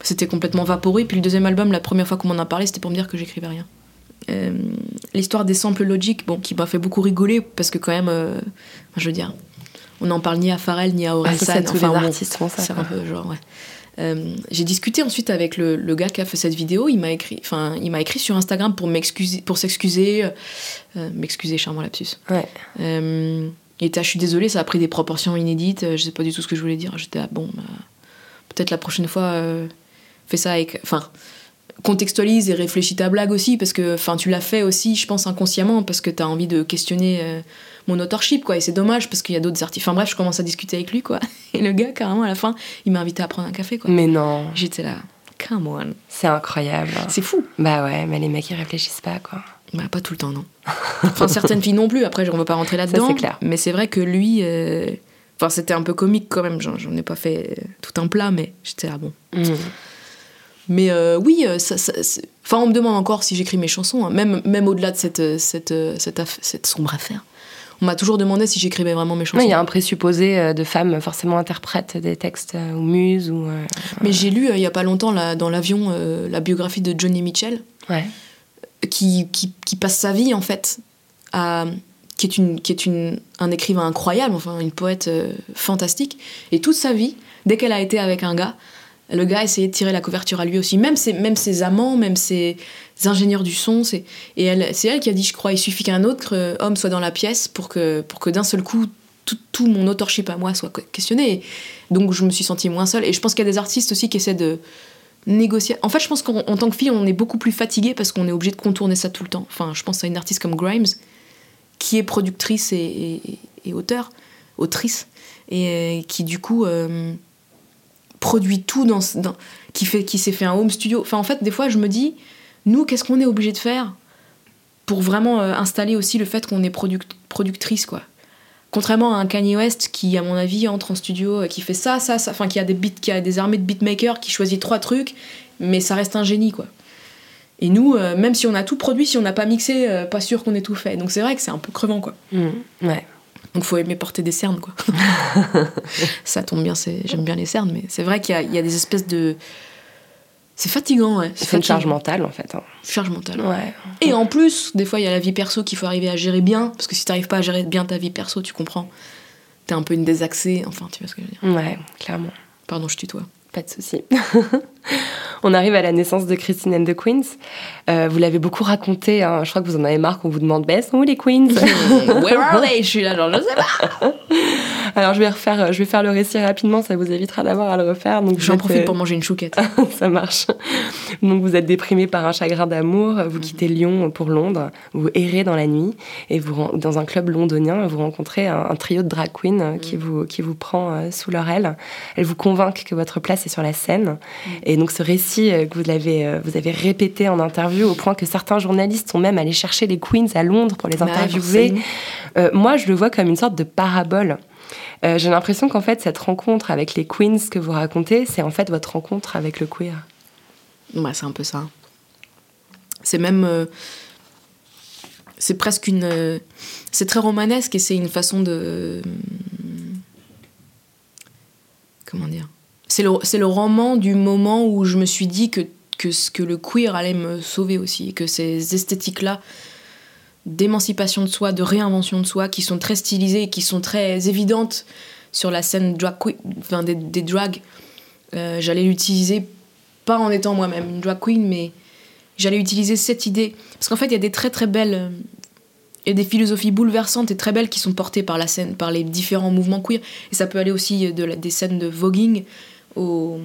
C'était complètement vaporé. Puis le deuxième album, la première fois qu'on m'en a parlé, c'était pour me dire que j'écrivais rien. Euh, L'histoire des samples logiques, bon, qui m'a fait beaucoup rigoler parce que quand même, euh, je veux dire, on n'en parle ni à Pharrell ni à Ah, Orelsan. enfin, les bon, artistes font ça. c'est un peu genre, ouais. Euh, j'ai discuté ensuite avec le, le gars qui a fait cette vidéo. Il m'a écrit, enfin, il m'a écrit sur Instagram pour m'excuser, pour s'excuser, euh, m'excuser, charmant lapsus. Ouais. Euh, il était, ah, je suis désolée, ça a pris des proportions inédites. Je sais pas du tout ce que je voulais dire. J'étais, ah, bon, bah, peut-être la prochaine fois, fais ça avec, enfin, contextualise et réfléchis ta blague aussi parce que, enfin, tu l'as fait aussi, je pense inconsciemment parce que t'as envie de questionner. euh, mon authorship quoi et c'est dommage parce qu'il y a d'autres artistes enfin bref je commence à discuter avec lui quoi et le gars carrément à la fin il m'a invité à prendre un café quoi Mais non, J'étais là, come on. c'est incroyable. C'est fou. Bah ouais, mais les mecs ils réfléchissent pas quoi. Bah, pas tout le temps, non. Enfin, certaines filles non plus, après, on va pas rentrer là-dedans. c'est clair. Mais c'est vrai que lui. euh, Enfin, c'était un peu comique quand même, j'en ai pas fait euh, tout un plat, mais j'étais là, bon. Hmm. Mais euh, oui, euh, ça, ça- c'est- enfin, on me demande encore si j'écris mes chansons, hein, même, même au-delà de cette, euh, cette, cette, sombre affaire. On m'a toujours demandé si j'écrivais vraiment mes chansons. Il y a un présupposé de femmes forcément interprètes des textes ou muses ou. euh, Mais j'ai lu il y a pas longtemps là, dans l'avion la biographie de Johnny Mitchell. Ouais. qui, qui, qui passe sa vie en fait à qui est une qui est une un écrivain incroyable enfin une poète euh, fantastique et toute sa vie dès qu'elle a été avec un gars le gars a essayé de tirer la couverture à lui aussi même ses amants même ses ingénieurs du son c'est et elle c'est elle qui a dit je crois il suffit qu'un autre euh, homme soit dans la pièce pour que d'un seul coup tout, mon authorship à moi soit questionné donc je me suis sentie moins seule et je pense qu'il y a des artistes aussi qui essaient de négocier. En fait, je pense qu'en en tant que fille, on est beaucoup plus fatigué parce qu'on est obligé de contourner ça tout le temps. Enfin, je pense à une artiste comme Grimes, qui est productrice et auteur, autrice, et euh, qui du coup euh, produit tout dans, qui fait, qui s'est fait un home studio. Enfin, en fait, des fois, je me dis, nous, qu'est-ce qu'on est obligé de faire pour vraiment euh, installer aussi le fait qu'on est product- productrice, quoi. Contrairement à un Kanye West qui, à mon avis, entre en studio, qui fait ça, ça, ça, enfin qui a des beats, qui a des armées de beatmakers, qui choisit trois trucs, mais ça reste un génie, quoi. Et nous, euh, même si on a tout produit, si on n'a pas mixé, euh, pas sûr qu'on ait tout fait. Donc c'est vrai que c'est un peu crevant, quoi. Hmm. Ouais. Donc faut aimer porter des cernes, quoi. ça tombe bien, j'aime bien les cernes, mais c'est vrai qu'il y, a- il y a des espèces de. C'est fatigant, ouais. C'est une charge mentale en fait. hein. Charge mentale. Ouais. Et en plus, des fois, il y a la vie perso qu'il faut arriver à gérer bien, parce que si t'arrives pas à gérer bien ta vie perso, tu comprends. T'es un peu une désaxée, enfin, tu vois ce que je veux dire. Ouais, clairement. Pardon, je tutoie. Pas de souci. On arrive à la naissance de Christine and the Queens. Euh, vous l'avez beaucoup raconté. hein. Je crois que vous en avez marre qu'on vous demande elles sont où les Queens? Where are they? Je suis là, genre, je sais pas. Alors je vais refaire, je vais faire le récit rapidement. Ça vous évitera d'avoir à le refaire. Donc J'en profite euh, pour manger une chouquette. ça marche. Donc vous êtes déprimé par un chagrin d'amour, vous quittez Lyon pour Londres, vous errez dans la nuit et vous dans un club londonien, vous rencontrez un, un trio de drag queens euh, qui vous qui vous prend euh, sous leur aile. Elles vous convainquent que votre place est sur la scène. Et donc ce récit que vous avez vous avez répété en interview au point que certains journalistes sont même allés chercher les queens à Londres pour les Bah, interviewer. Euh, moi, je le vois comme une sorte de parabole. Euh, J'ai l'impression qu'en fait, cette rencontre avec les queens que vous racontez, c'est en fait votre rencontre avec le queer. Ouais, c'est un peu ça. C'est même. euh, c'est presque une. euh, c'est très romanesque et c'est une façon de. Comment dire? C'est le, le roman du moment où je me suis dit que, que, que le queer allait me sauver aussi. Que ces esthétiques-là d'émancipation de soi, de réinvention de soi, qui sont très stylisées et qui sont très évidentes sur la scène drag enfin, des, drags, euh, j'allais l'utiliser pas en étant moi-même une drag queen, mais j'allais utiliser cette idée. Parce qu'en fait, il y a des très très belles. euh, Il y a des philosophies bouleversantes et très belles qui sont portées par la scène, par les différents mouvements queer. Et ça peut aller aussi de la- des scènes de voguing aux,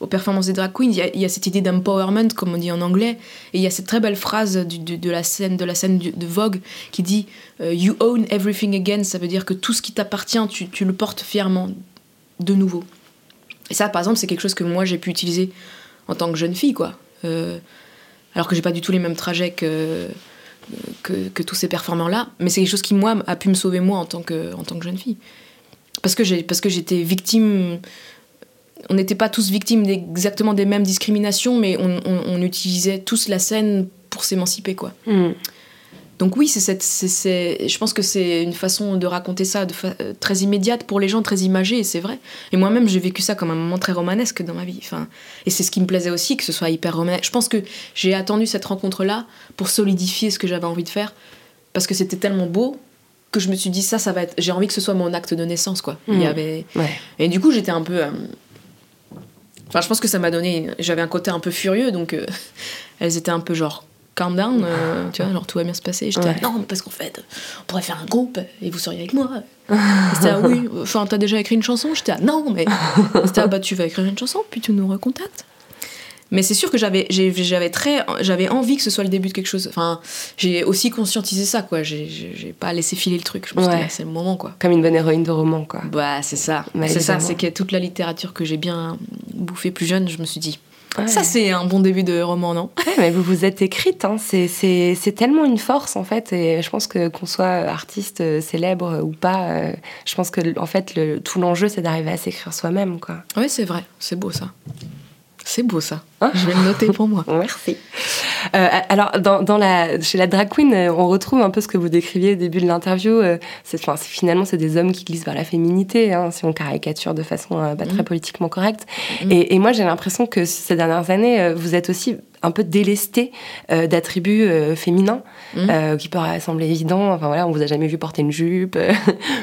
aux performances des drag queens. Il y a, cette idée d'empowerment, comme on dit en anglais. Et il y a cette très belle phrase de la scène, de, Vogue qui dit euh, You own everything again. Ça veut dire que tout ce qui t'appartient, tu, le portes fièrement de nouveau. Et ça, par exemple, c'est quelque chose que moi j'ai pu utiliser en tant que jeune fille, quoi. Euh, alors que j'ai pas du tout les mêmes trajets que, tous ces performeurs-là. Mais c'est quelque chose qui, moi, a pu me sauver, moi, en tant que, jeune fille. Parce que j'étais victime. On n'était pas tous victimes exactement des mêmes discriminations, mais on, on- on utilisait tous la scène pour s'émanciper, quoi. Mm. Donc oui, c'est cette, c'est- c'est- je pense que c'est une façon de raconter ça de fa- euh, très immédiate pour les gens, très imagée, et c'est vrai. Et moi-même, j'ai vécu ça comme un moment très romanesque dans ma vie. Enfin, et c'est ce qui me plaisait aussi, que ce soit hyper romanesque. Je pense que j'ai attendu cette rencontre-là pour solidifier ce que j'avais envie de faire, parce que c'était tellement beau que je me suis dit ça, ça va être. J'ai envie que ce soit mon acte de naissance, quoi. Il y Mhm. avait. Ouais. Et du coup, j'étais un peu. euh, Enfin, je pense que ça m'a donné. J'avais un côté un peu furieux, donc euh, elles étaient un peu genre calm down, euh, tu vois, genre tout va bien se passer. J'étais Ouais. là, non, mais parce qu'en fait, on pourrait faire un groupe et vous seriez avec moi. C'était là, oui, enfin, t'as déjà écrit une chanson? J'étais là, non, mais. C'était là, bah, tu vas écrire une chanson, puis tu nous recontactes. Mais c'est sûr que j'avais, j'avais très, j'avais envie que ce soit le début de quelque chose. Enfin, j'ai aussi conscientisé ça, quoi. J'ai, pas laissé filer le truc. Je dit, Ouais. là, c'est le moment, quoi. Comme une bonne héroïne de roman, quoi. Bah, c'est ça. C'est ça, c'est que toute la littérature que j'ai bien bouffée plus jeune, je me suis dit, Ouais. ça c'est un bon début de roman, non? Ouais, mais vous vous êtes écrite, hein. c'est, c'est, c'est tellement une force en fait, et je pense que qu'on soit artiste euh, célèbre ou pas, euh, je pense que en fait le, tout l'enjeu c'est d'arriver à s'écrire soi-même, quoi. Ouais, c'est vrai, c'est beau ça. C'est beau ça. Hein je vais le noter pour moi. Merci. Euh, alors, dans, dans la, chez la drag queen, euh, on retrouve un peu ce que vous décriviez au début de l'interview. euh, c'est, enfin, c'est- finalement, c'est des hommes qui glissent vers la féminité, hein, si on caricature de façon euh, pas très Mhm. politiquement correcte. Mhm. Et, et moi, j'ai l'impression que ces dernières années, vous êtes aussi un peu délesté euh, d'attributs euh, féminins, euh, qui peuvent sembler évidents. Enfin voilà, on vous a jamais vu porter une jupe.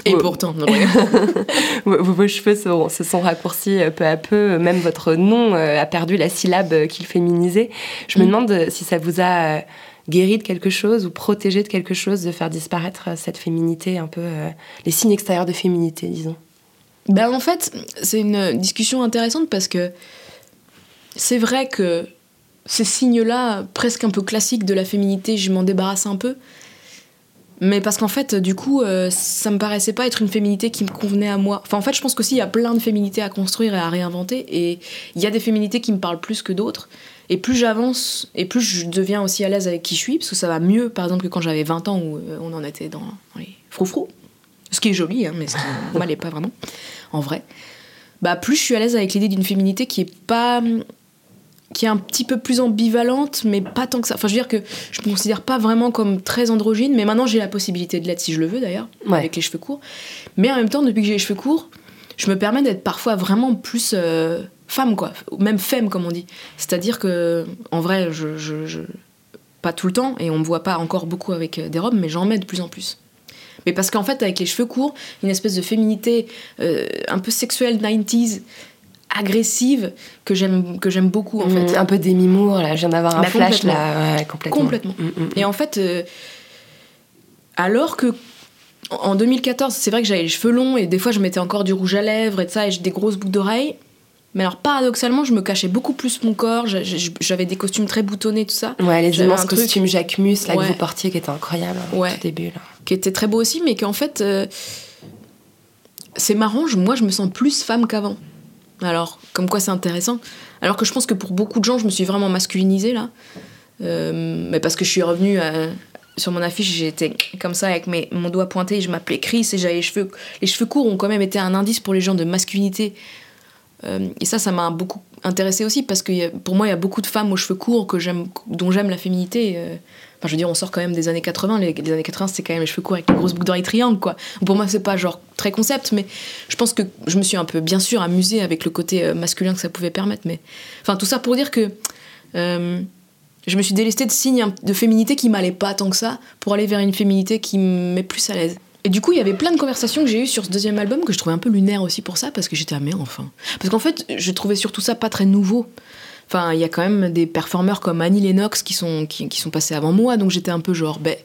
Et vos- pourtant, non, vos, vos cheveux se, se sont raccourcis peu à peu, même votre nom a perdu la syllabe qu'il féminisait. Je me Mm. demande si ça vous a euh, guéri de quelque chose ou protégé de quelque chose de faire disparaître euh, cette féminité, un peu euh, les signes extérieurs de féminité, disons. Ben, en fait, c'est une discussion intéressante parce que c'est vrai que ces signes-là, presque un peu classiques de la féminité, je m'en débarrasse un peu. Mais parce qu'en fait, du coup, euh, ça me paraissait pas être une féminité qui me convenait à moi. Enfin, en fait, je pense qu'aussi, il y a plein de féminités à construire et à réinventer. Et il y a des féminités qui me parlent plus que d'autres. Et plus j'avance, et plus je deviens aussi à l'aise avec qui je suis, parce que ça va mieux, par exemple, que quand j'avais 20 ans, où euh, on en était dans, dans les froufrous. Ce qui est joli, hein, mais ce qui m'allait pas vraiment, en vrai. Bah, plus je suis à l'aise avec l'idée d'une féminité qui est pas qui est un petit peu plus ambivalente, mais pas tant que ça. Enfin, je veux dire que je me considère pas vraiment comme très androgyne, mais maintenant j'ai la possibilité de l'être si je le veux d'ailleurs, Ouais. avec les cheveux courts. Mais en même temps, depuis que j'ai les cheveux courts, je me permets d'être parfois vraiment plus euh, femme, quoi. Même femme, comme on dit. C'est-à-dire que, en vrai, je, je- je- pas tout le temps, et on me voit pas encore beaucoup avec euh, des robes, mais j'en mets de plus en plus. Mais parce qu'en fait, avec les cheveux courts, une espèce de féminité euh, un peu sexuelle 90s, agressive, que j'aime que j'aime beaucoup en fait. Mm, un peu Demi Moore, là, je viens d'avoir un Bah, flash complètement. là, ouais, complètement. Complètement. Mm, mm, Et en fait, euh, alors que en 2014, c'est vrai que j'avais les cheveux longs et des fois je mettais encore du rouge à lèvres et de ça, et j'ai des grosses boucles d'oreilles. Mais alors paradoxalement, je me cachais beaucoup plus mon corps, j'a- j'a- j'avais des costumes très boutonnés, tout ça, Ouais, les immenses costumes Jacquemus là, Ouais. que vous portiez qui étaient incroyables hein, Ouais. au tout début. Là. qui étaient très beaux aussi, mais qu'en fait, euh, c'est marrant, je- moi je me sens plus femme qu'avant. Alors, comme quoi c'est intéressant. Alors que je pense que pour beaucoup de gens, je me suis vraiment masculinisée là. Euh, mais parce que je suis revenue à- sur mon affiche, j'étais comme ça avec mes, mon doigt pointé, je m'appelais Chris et j'avais les cheveux. Les cheveux courts ont quand même été un indice pour les gens de masculinité. Euh, et ça, ça m'a beaucoup intéressée aussi parce que pour moi, il y a beaucoup de femmes aux cheveux courts que dont j'aime la féminité. Enfin, je veux dire, on sort quand même des années 80. Les, années 80, c'était quand même les cheveux courts avec les grosses boucles d'oreilles triangles, quoi. Pour moi, c'est pas genre très concept, mais je pense que je me suis un peu, bien sûr, amusée avec le côté euh, masculin que ça pouvait permettre. Mais enfin, tout ça pour dire que euh, je me suis délestée de signes de féminité qui m'allaient pas tant que ça pour aller vers une féminité qui me met plus à l'aise. Et du coup, il y avait plein de conversations que j'ai eues sur ce deuxième album que je trouvais un peu lunaire aussi pour ça, parce que j'étais ah mais enfin. Parce qu'en fait, je trouvais surtout ça pas très nouveau. Enfin, il y a quand même des performeurs comme Annie Lennox qui sont, qui, qui sont passés avant moi, donc j'étais un peu genre, ben.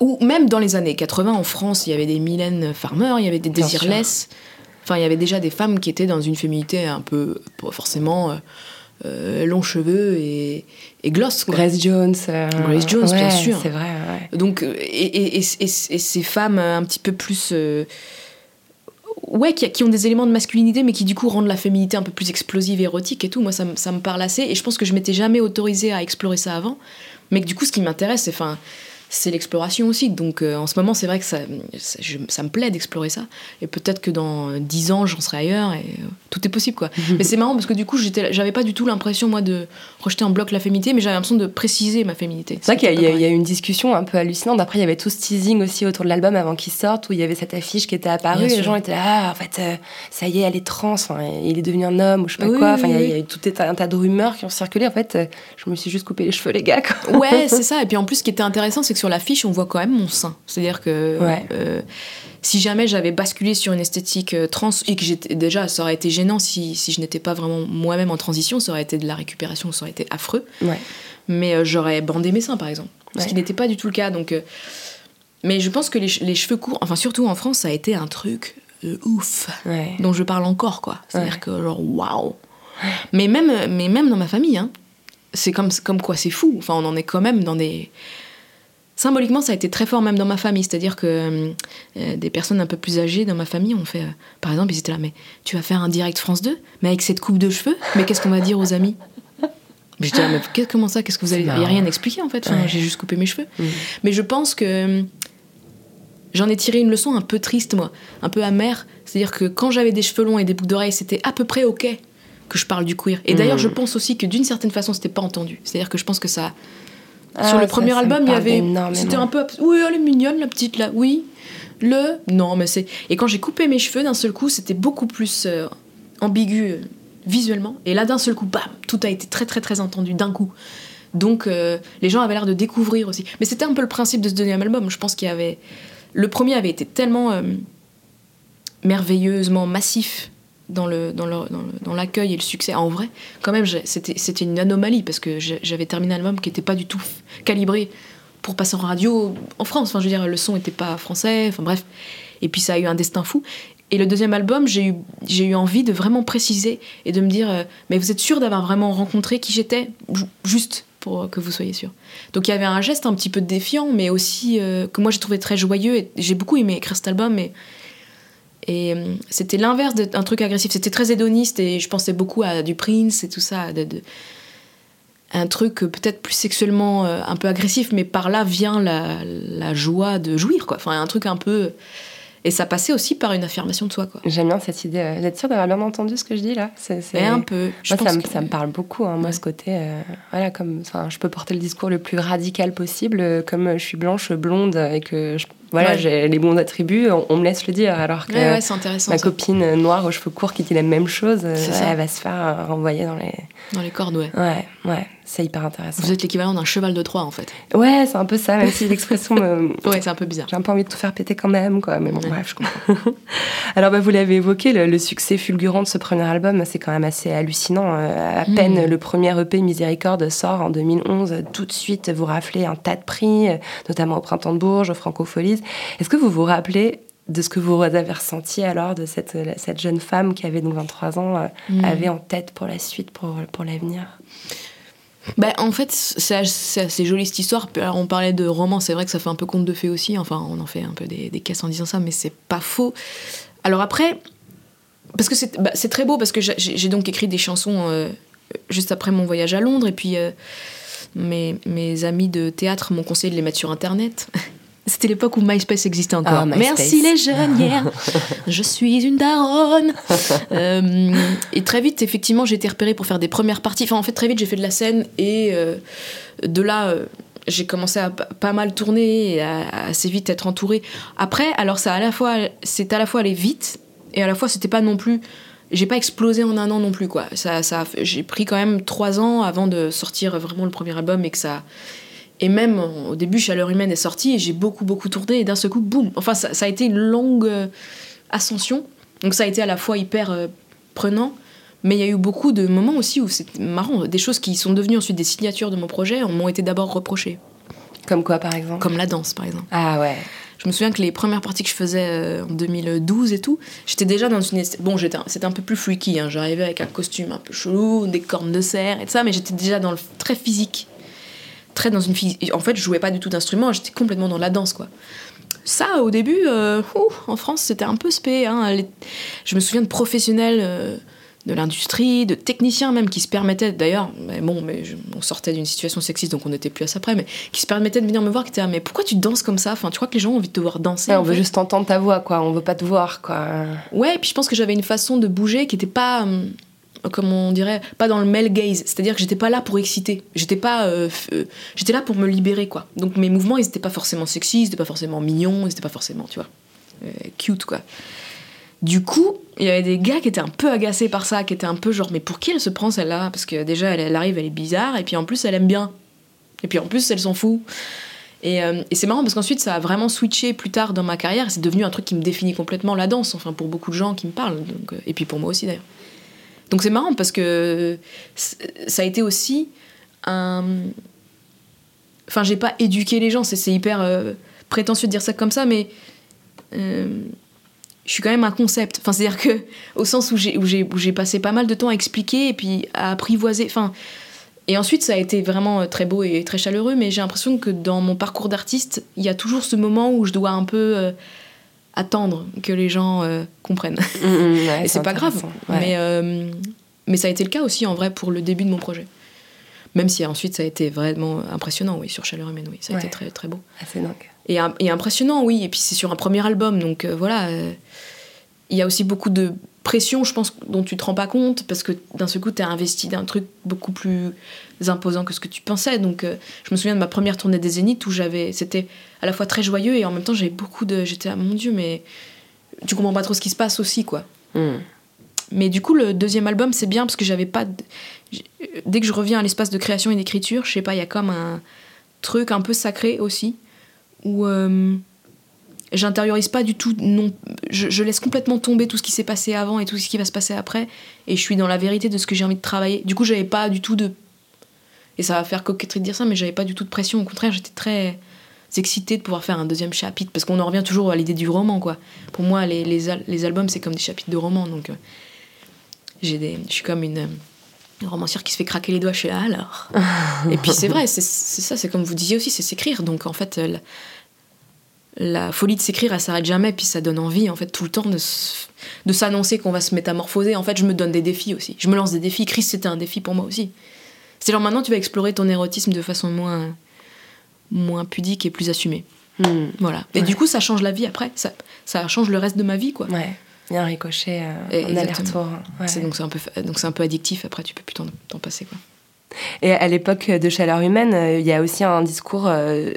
Ou même dans les années 80 en France, il y avait des Mylène Farmer, il y avait des Bien Desireless. Enfin, il y avait déjà des femmes qui étaient dans une féminité un peu, pas forcément euh, euh, longs cheveux et, et gloss. Quoi. Grace Jones. euh, Grace Jones, bien sûr. C'est vrai, ouais. Donc, et, et- et- ces femmes un petit peu plus. euh, ouais, qui, ont des éléments de masculinité, mais qui du coup rendent la féminité un peu plus explosive, érotique et tout. Moi, ça, me- ça me parle assez. Et je pense que je m'étais jamais autorisée à explorer ça avant. Mais que du coup, ce qui m'intéresse, c'est. Enfin, c'est l'exploration aussi. Donc euh, en ce moment, c'est vrai que ça, ça, je- ça me plaît d'explorer ça. Et peut-être que dans 10 ans, j'en serai ailleurs et euh, tout est possible, quoi. mais c'est marrant parce que du coup, j'avais pas du tout l'impression, moi, de rejeter en bloc la féminité, mais j'avais l'impression de préciser ma féminité. C'est vrai qu'il y, a- eu une discussion un peu hallucinante. Après, il y avait tout ce teasing aussi autour de l'album avant qu'il sorte, où il y avait cette affiche qui était apparue. Bien et les gens étaient là, ah, en fait, euh, ça y est, elle est trans, enfin, il est devenu un homme, ou je sais pas Oui, quoi. Enfin, il y a- oui. il y a eu tout un tas de rumeurs qui ont circulé. En fait, je me suis juste coupé les cheveux, les gars. quoi. Ouais, c'est ça. Et puis en plus, ce qui était intéressant, c'est que sur l'affiche, on voit quand même mon sein. C'est-à-dire que Ouais. euh, si jamais j'avais basculé sur une esthétique euh, trans et que j'étais déjà, ça aurait été gênant si, si je n'étais pas vraiment moi-même en transition, ça aurait été de la récupération, ça aurait été affreux. Ouais. Mais euh, j'aurais bandé mes seins, par exemple. Ce Ouais. qui n'était pas du tout le cas. Donc, euh, mais je pense que les, che- les cheveux courts, enfin surtout en France, ça a été un truc de ouf dont je parle encore, quoi. C'est-à-dire que, genre, waouh! Mais même, mais même dans ma famille, hein, c'est comme, comme quoi c'est fou. Enfin, on en est quand même dans des. Symboliquement, ça a été très fort même dans ma famille. C'est-à-dire que euh, des personnes un peu plus âgées dans ma famille ont fait. euh, par exemple, ils étaient là, mais tu vas faire un direct France 2 Mais avec cette coupe de cheveux Mais qu'est-ce qu'on va dire aux amis? Mais J'étais là, mais comment ça? Qu'est-ce que vous allez dire? Il n'y a rien expliqué en fait. Enfin, Ouais. J'ai juste coupé mes cheveux. Mais je pense que. J'en ai tiré une leçon un peu triste, moi, un peu amère. C'est-à-dire que quand j'avais des cheveux longs et des boucles d'oreilles, c'était à peu près ok que je parle du queer. Et d'ailleurs, je pense aussi que d'une certaine façon, c'était pas entendu. C'est-à-dire que je pense que ça. Ah, Sur le premier album, il y avait. C'était un peu. Oui, elle est mignonne, la petite là. Oui. Le. Non, mais c'est. Et quand j'ai coupé mes cheveux, d'un seul coup, c'était beaucoup plus euh, ambigu euh, visuellement. Et là, d'un seul coup, bam, tout a été très, très, très entendu d'un coup. Donc, euh, les gens avaient l'air de découvrir aussi. Mais c'était un peu le principe de ce deuxième album. Je pense qu'il y avait. Le premier avait été tellement merveilleusement massif dans l'accueil et le succès. En vrai, quand même, c'était une anomalie parce que j'avais terminé un album qui n'était pas du tout calibré pour passer en radio en France. Enfin, je veux dire, le son n'était pas français. Enfin, bref. Et puis, ça a eu un destin fou. Et le deuxième album, j'ai eu, envie de vraiment préciser et de me dire euh, Mais vous êtes sûr d'avoir vraiment rencontré qui j'étais? Ju- Juste pour que vous soyez sûr. Donc il y avait un geste un petit peu défiant, mais aussi euh, que moi j'ai trouvé très joyeux. Et j'ai beaucoup aimé écrire cet album. Et euh, c'était l'inverse d'un truc agressif. C'était très hédoniste et je pensais beaucoup à du Prince et tout ça. de- un truc peut-être plus sexuellement euh, un peu agressif, mais par là vient la, la joie de jouir, quoi. Enfin, un truc un peu. Et ça passait aussi par une affirmation de soi, quoi. J'aime bien cette idée. euh, Vous êtes sûr d'avoir bien entendu ce que je dis là? C'est- un peu. Je Moi, ça pense me, que- ça me parle beaucoup. hein, Moi, Ouais. ce côté, euh, voilà, comme, je peux porter le discours le plus radical possible, euh, comme je suis blanche, blonde, et que, je- voilà, Ouais. j'ai les bons attributs, on, on me laisse le dire, alors que Ouais, ma copine noire aux cheveux courts qui dit la même chose, elle va se faire renvoyer dans les. Dans les cordes, ouais. Ouais, ouais, c'est hyper intéressant. Vous êtes l'équivalent d'un cheval de Troie, en fait. Ouais, c'est un peu ça, même si l'expression me. Ouais, c'est un peu bizarre. J'ai un peu envie de tout faire péter quand même, quoi. Mais bon, Ouais, bref. je comprends. Alors, bah, vous l'avez évoqué, le, le succès fulgurant de ce premier album, c'est quand même assez hallucinant. Euh, à Mm. peine le premier EP Miséricorde sort en 2011, euh, tout de suite vous raflez un tas de prix, euh, notamment au Printemps de Bourges, au Francofolies. Est-ce que vous vous rappelez de ce que vous avez ressenti alors de cette, cette jeune femme qui avait donc 23 ans, euh, Mm. avait en tête pour la suite, pour, pour l'avenir? Bah, en fait, c'est assez, joli cette histoire. Alors, on parlait de roman, c'est vrai que ça fait un peu conte de fées aussi. Enfin, on en fait un peu des, des caisses en disant ça, mais c'est pas faux. Alors après, parce que c'est bah, très beau, parce que j'ai donc écrit des chansons euh, juste après mon voyage à Londres, et puis euh, mes, mes amis de théâtre m'ont conseillé de les mettre sur Internet. C'était l'époque où MySpace existait encore. Ah, MySpace. Merci les jeunes hier. Je suis une daronne. Euh, et très vite, effectivement, j'ai été repérée pour faire des premières parties. Enfin, en fait, très vite, j'ai fait de la scène et euh, de là, euh, j'ai commencé à pas mal tourner et à, à assez vite être entourée. Après, alors ça, à la fois, c'est à la fois aller vite et à la fois, c'était pas non plus. J'ai pas explosé en un an non plus, quoi. Ça, j'ai pris quand même trois ans avant de sortir vraiment le premier album et que ça. Et même au début, Chaleur Humaine est sorti et j'ai beaucoup, beaucoup tourné et d'un seul coup, boum Enfin, ça, ça a été une longue euh, ascension. Donc ça a été à la fois hyper euh, prenant, Mais il y a eu beaucoup de moments aussi où c'est marrant, des choses qui sont devenues ensuite des signatures de mon projet m'ont été d'abord reprochées. Comme quoi, par exemple? Comme la danse, par exemple. Ah ouais. Je me souviens que les premières parties que je faisais euh, en 2012 et tout, j'étais déjà dans une. Bon, c'était un peu plus freaky, hein. j'arrivais avec un costume un peu chelou, des cornes de cerf et tout ça, mais j'étais déjà dans le très physique. Très dans une. En fait, je jouais pas du tout d'instrument, j'étais complètement dans la danse, quoi. Ça, au début, euh, en France, c'était un peu spé. Hein. Les- Je me souviens de professionnels euh, de l'industrie, de techniciens même, qui se permettaient, d'ailleurs, mais bon, mais je- on sortait d'une situation sexiste, donc on n'était plus à ça près, mais qui se permettaient de venir me voir, qui étaient là, mais pourquoi tu danses comme ça? Enfin, tu crois que les gens ont envie de te voir danser Ouais, on veut fait? juste entendre ta voix, quoi. On veut pas te voir, quoi. Ouais, et puis je pense que j'avais une façon de bouger qui était pas, hum, comme on dirait, pas dans le male gaze. C'est-à-dire que j'étais pas là pour exciter. J'étais pas, euh, euh, j'étais là pour me libérer, quoi. Donc mes mouvements, ils étaient pas forcément sexy, ils étaient pas forcément mignons, ils étaient pas forcément, tu vois, euh, cute, quoi. Du coup, il y avait des gars qui étaient un peu agacés par ça, qui étaient un peu genre, mais pour qui elle se prend celle-là? Parce que déjà, elle, arrive, elle est bizarre, et puis en plus, elle aime bien. Et puis en plus, elle s'en fout. Et, et c'est marrant parce qu'ensuite, ça a vraiment switché plus tard dans ma carrière. C'est devenu un truc qui me définit complètement la danse, enfin pour beaucoup de gens qui me parlent. Donc, et puis pour moi aussi d'ailleurs. Donc c'est marrant parce que ça a été aussi un. Enfin, j'ai pas éduqué les gens, c'est hyper euh, prétentieux de dire ça comme ça, mais. euh, je suis quand même un concept. Enfin, c'est-à-dire que, au sens où j'ai, passé pas mal de temps à expliquer et puis à apprivoiser. Enfin, et ensuite, ça a été vraiment euh, très beau et très chaleureux, mais j'ai l'impression que dans mon parcours d'artiste, il y a toujours ce moment où je dois un peu attendre que les gens euh, comprennent. ouais, et c'est pas grave. Ouais. Mais, euh, mais ça a été le cas aussi, en vrai, pour le début de mon projet. Même si ensuite, ça a été vraiment impressionnant, oui, sur Chaleur Humaine, oui. Ça a Ouais. été très, très beau. Ah. Et, et impressionnant, oui. Et puis c'est sur un premier album, donc euh, voilà. Il y a aussi beaucoup de pression, je pense, dont tu te rends pas compte, parce que d'un seul coup, tu as investi d'un truc beaucoup plus imposant que ce que tu pensais. Donc euh, je me souviens de ma première tournée des Zéniths où j'avais. C'était à la fois très joyeux et en même temps, j'avais beaucoup de. J'étais, ah mon Dieu, mais tu comprends pas trop ce qui se passe aussi, quoi. Hmm. Mais du coup, le deuxième album, c'est bien parce que j'avais pas. de- Dès que je reviens à l'espace de création et d'écriture, je sais pas, il y a comme un truc un peu sacré aussi, où euh, j'intériorise pas du tout. Non, je, je laisse complètement tomber tout ce qui s'est passé avant et tout ce qui va se passer après, et je suis dans la vérité de ce que j'ai envie de travailler. Du coup, j'avais pas du tout de. Et ça va faire coquetterie de dire ça, mais j'avais pas du tout de pression. Au contraire, j'étais très excitée de pouvoir faire un deuxième chapitre, parce qu'on en revient toujours à l'idée du roman, quoi. Pour moi, les, les, al- les albums, c'est comme des chapitres de romans, donc. euh, j'ai des, je suis comme une, euh, une romancière qui se fait craquer les doigts chez la alors? Et puis c'est vrai, c'est ça, c'est comme vous disiez aussi, c'est s'écrire. Donc en fait, la, folie de s'écrire, elle s'arrête jamais, puis ça donne envie en fait tout le temps de, s'annoncer qu'on va se métamorphoser. En fait, je me donne des défis aussi. Je me lance des défis. Chris, c'était un défi pour moi aussi. C'est genre maintenant, tu vas explorer ton érotisme de façon moins, moins pudique et plus assumée. Hmm. Voilà. Et Ouais. du coup, ça change la vie après. Ça, ça change le reste de ma vie, quoi. Ouais. Il y a un ricochet, euh, un aller-retour. Ouais. C'est- Donc c'est un peu, donc c'est un peu addictif. Après, tu peux plus t'en t'en passer, quoi. Et à l'époque de Chaleur Humaine, euh, il y a aussi un discours euh,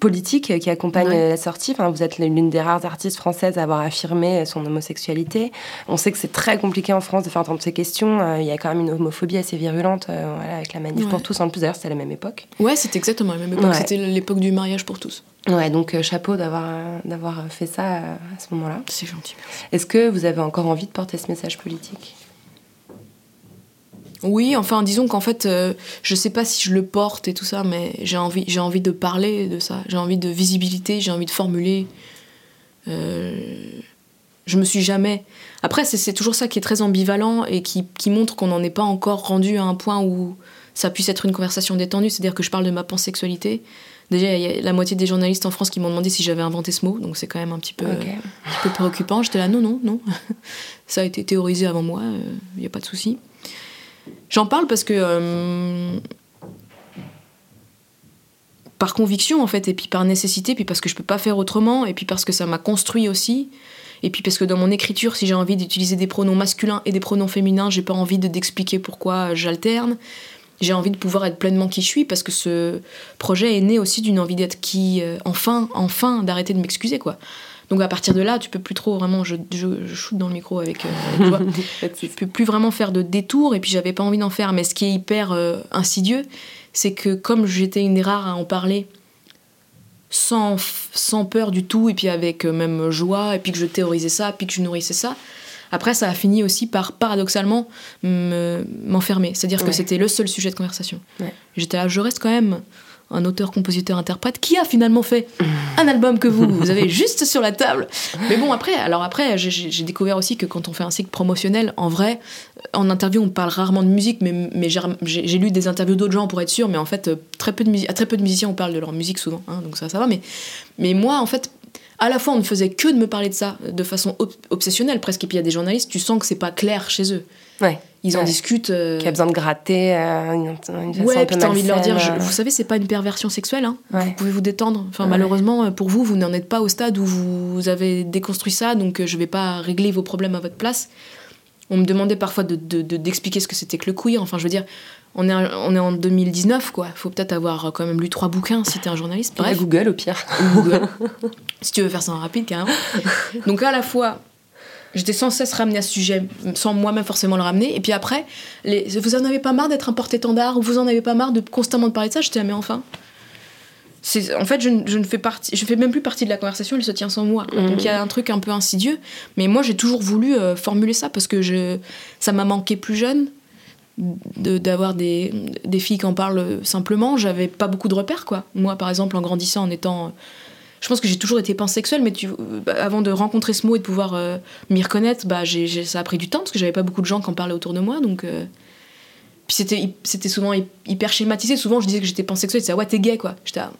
politique qui accompagne la sortie. Enfin, vous êtes l'une des rares artistes françaises à avoir affirmé son homosexualité. On sait que c'est très compliqué en France de faire entendre ces questions. Euh, Il y a quand même une homophobie assez virulente euh, voilà, avec la manif Ouais. pour tous. En plus, d'ailleurs, c'était à la même époque. Ouais, c'était exactement la même époque. Ouais. C'était l'époque du mariage pour tous. Ouais, donc euh, chapeau d'avoir d'avoir fait ça à ce moment-là. C'est gentil. Est-ce que vous avez encore envie de porter ce message politique? Oui, enfin, disons qu'en fait, euh, je sais pas si je le porte et tout ça, mais j'ai envie, j'ai envie de parler de ça. J'ai envie de visibilité, j'ai envie de formuler. Euh, je me suis jamais. Après, c'est- c'est toujours ça qui est très ambivalent et qui, qui montre qu'on n'en est pas encore rendu à un point où ça puisse être une conversation détendue. C'est-à-dire que je parle de ma pansexualité. Déjà, il y a la moitié des journalistes en France qui m'ont demandé si j'avais inventé ce mot, donc c'est quand même un petit peu, un petit peu préoccupant. J'étais là, non, non, non. ça a été théorisé avant moi, il n'y a pas de souci. J'en parle parce que. euh, par conviction, en fait, et puis par nécessité, puis parce que je peux pas faire autrement, et puis parce que ça m'a construit aussi. Et puis parce que dans mon écriture, si j'ai envie d'utiliser des pronoms masculins et des pronoms féminins, j'ai pas envie de d'expliquer pourquoi j'alterne. J'ai envie de pouvoir être pleinement qui je suis parce que ce projet est né aussi d'une envie d'être qui, euh, enfin, enfin, d'arrêter de m'excuser, quoi. Donc à partir de là, tu peux plus trop vraiment, je, je, je shoot dans le micro avec, euh, avec joie. tu peux plus vraiment faire de détours et puis j'avais pas envie d'en faire. Mais ce qui est hyper euh, insidieux, c'est que comme j'étais une des rares à en parler sans, sans peur du tout et puis avec euh, même joie et puis que je théorisais ça, puis que je nourrissais ça, Après, ça a fini aussi par, paradoxalement, me- m'enfermer. C'est-à-dire que c'était le seul sujet de conversation. Ouais. J'étais là, je reste quand même un auteur, compositeur, interprète qui a finalement fait un album que vous, vous avez juste sur la table. Mais bon, après, alors après, j'ai- découvert aussi que quand on fait un cycle promotionnel, en vrai, en interview, on parle rarement de musique, mais, mais j'ai lu des interviews d'autres gens pour être sûr, mais en fait, euh, très peu de, à très peu de musiciens, on parle de leur musique souvent, hein, donc ça, ça va. Mais, mais moi, en fait, à la fois, on ne faisait que de me parler de ça de façon ob- obsessionnelle presque, et puis il y a des journalistes, tu sens que c'est pas clair chez eux. Ouais. Ils en Ouais. discutent. euh, Qui a besoin de gratter euh, une, une Ouais, puis t'as envie de leur dire, je- euh. vous savez, c'est pas une perversion sexuelle, hein. Ouais. vous pouvez vous détendre. Enfin, Ouais. malheureusement, euh, pour vous, vous n'en êtes pas au stade où vous avez déconstruit ça, donc euh, je vais pas régler vos problèmes à votre place. On me demandait parfois de- de- de- d'expliquer ce que c'était que le queer. Enfin, je veux dire, on est, on est en 2019, quoi. Faut peut-être avoir quand même lu trois bouquins si t'es un journaliste. Bref, Google au pire. Google. si tu veux faire ça en rapide, carrément. Donc à la fois, j'étais sans cesse ramenée à ce sujet, sans moi-même forcément le ramener. Et puis après, les, vous en avez pas marre d'être un porte-étendard ou vous en avez pas marre de constamment de parler de ça? J'étais là, mais enfin. C'est- En fait, je, ne- je ne fais partie, je fais même plus partie de la conversation, elle se tient sans moi. quoi. Donc il y a un truc un peu insidieux. Mais moi, j'ai toujours voulu euh, formuler ça parce que je, ça m'a manqué plus jeune de- d'avoir des, des filles qui en parlent simplement. J'avais pas beaucoup de repères, quoi. Moi, par exemple, en grandissant, en étant. Je pense que j'ai toujours été pansexuelle, mais tu, bah, avant de rencontrer ce mot et de pouvoir euh, m'y reconnaître, bah, ça a pris du temps parce que j'avais pas beaucoup de gens qui en parlaient autour de moi. Donc, euh, Puis c'était souvent hy- hyper schématisé. Souvent, je disais que j'étais pansexuelle, c'est ouais, t'es gay, quoi. J'étais ah,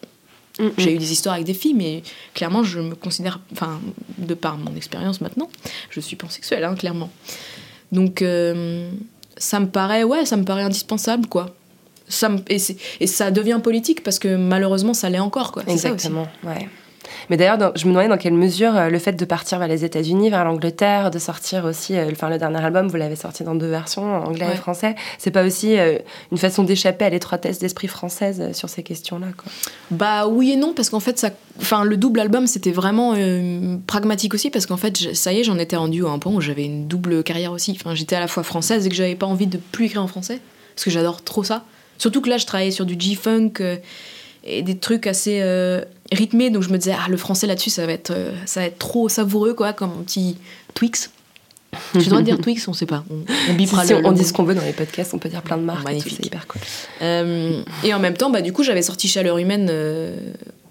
Mm, J'ai eu des histoires avec des filles, mais clairement, je me considère, enfin, de par mon expérience maintenant, je suis pansexuelle, hein, clairement. Donc, euh, ça me paraît, ouais, ça me paraît indispensable, quoi. Ça me- et, ça devient politique parce que malheureusement, ça l'est encore, quoi. C'est ça aussi. Exactement, ouais. Mais d'ailleurs, je me demandais dans quelle mesure euh, le fait de partir vers les États-Unis, vers l'Angleterre, de sortir aussi, euh, enfin le dernier album, vous l'avez sorti dans deux versions, anglais Ouais. et français, c'est pas aussi euh, une façon d'échapper à l'étroitesse d'esprit française euh, sur ces questions-là. Bah oui et non parce qu'en fait ça enfin le double album c'était vraiment euh, pragmatique aussi parce qu'en fait ça y est j'en étais rendu à un point où j'avais une double carrière aussi enfin j'étais à la fois française et que j'avais pas envie de plus écrire en français parce que j'adore trop ça surtout que là je travaillais sur du G-funk euh, et des trucs assez euh, rythmés donc je me disais ah le français là-dessus ça va être euh, ça va être trop savoureux quoi comme un petit Twix j'ai le droit de dire Twix on sait pas on, on Si, bipera si le- on, le on dit ce qu'on veut dans les podcasts, on peut dire plein de marques, et tout, Magnifique. hyper cool. Euh, et en même temps, bah, du coup, j'avais sorti Chaleur Humaine euh,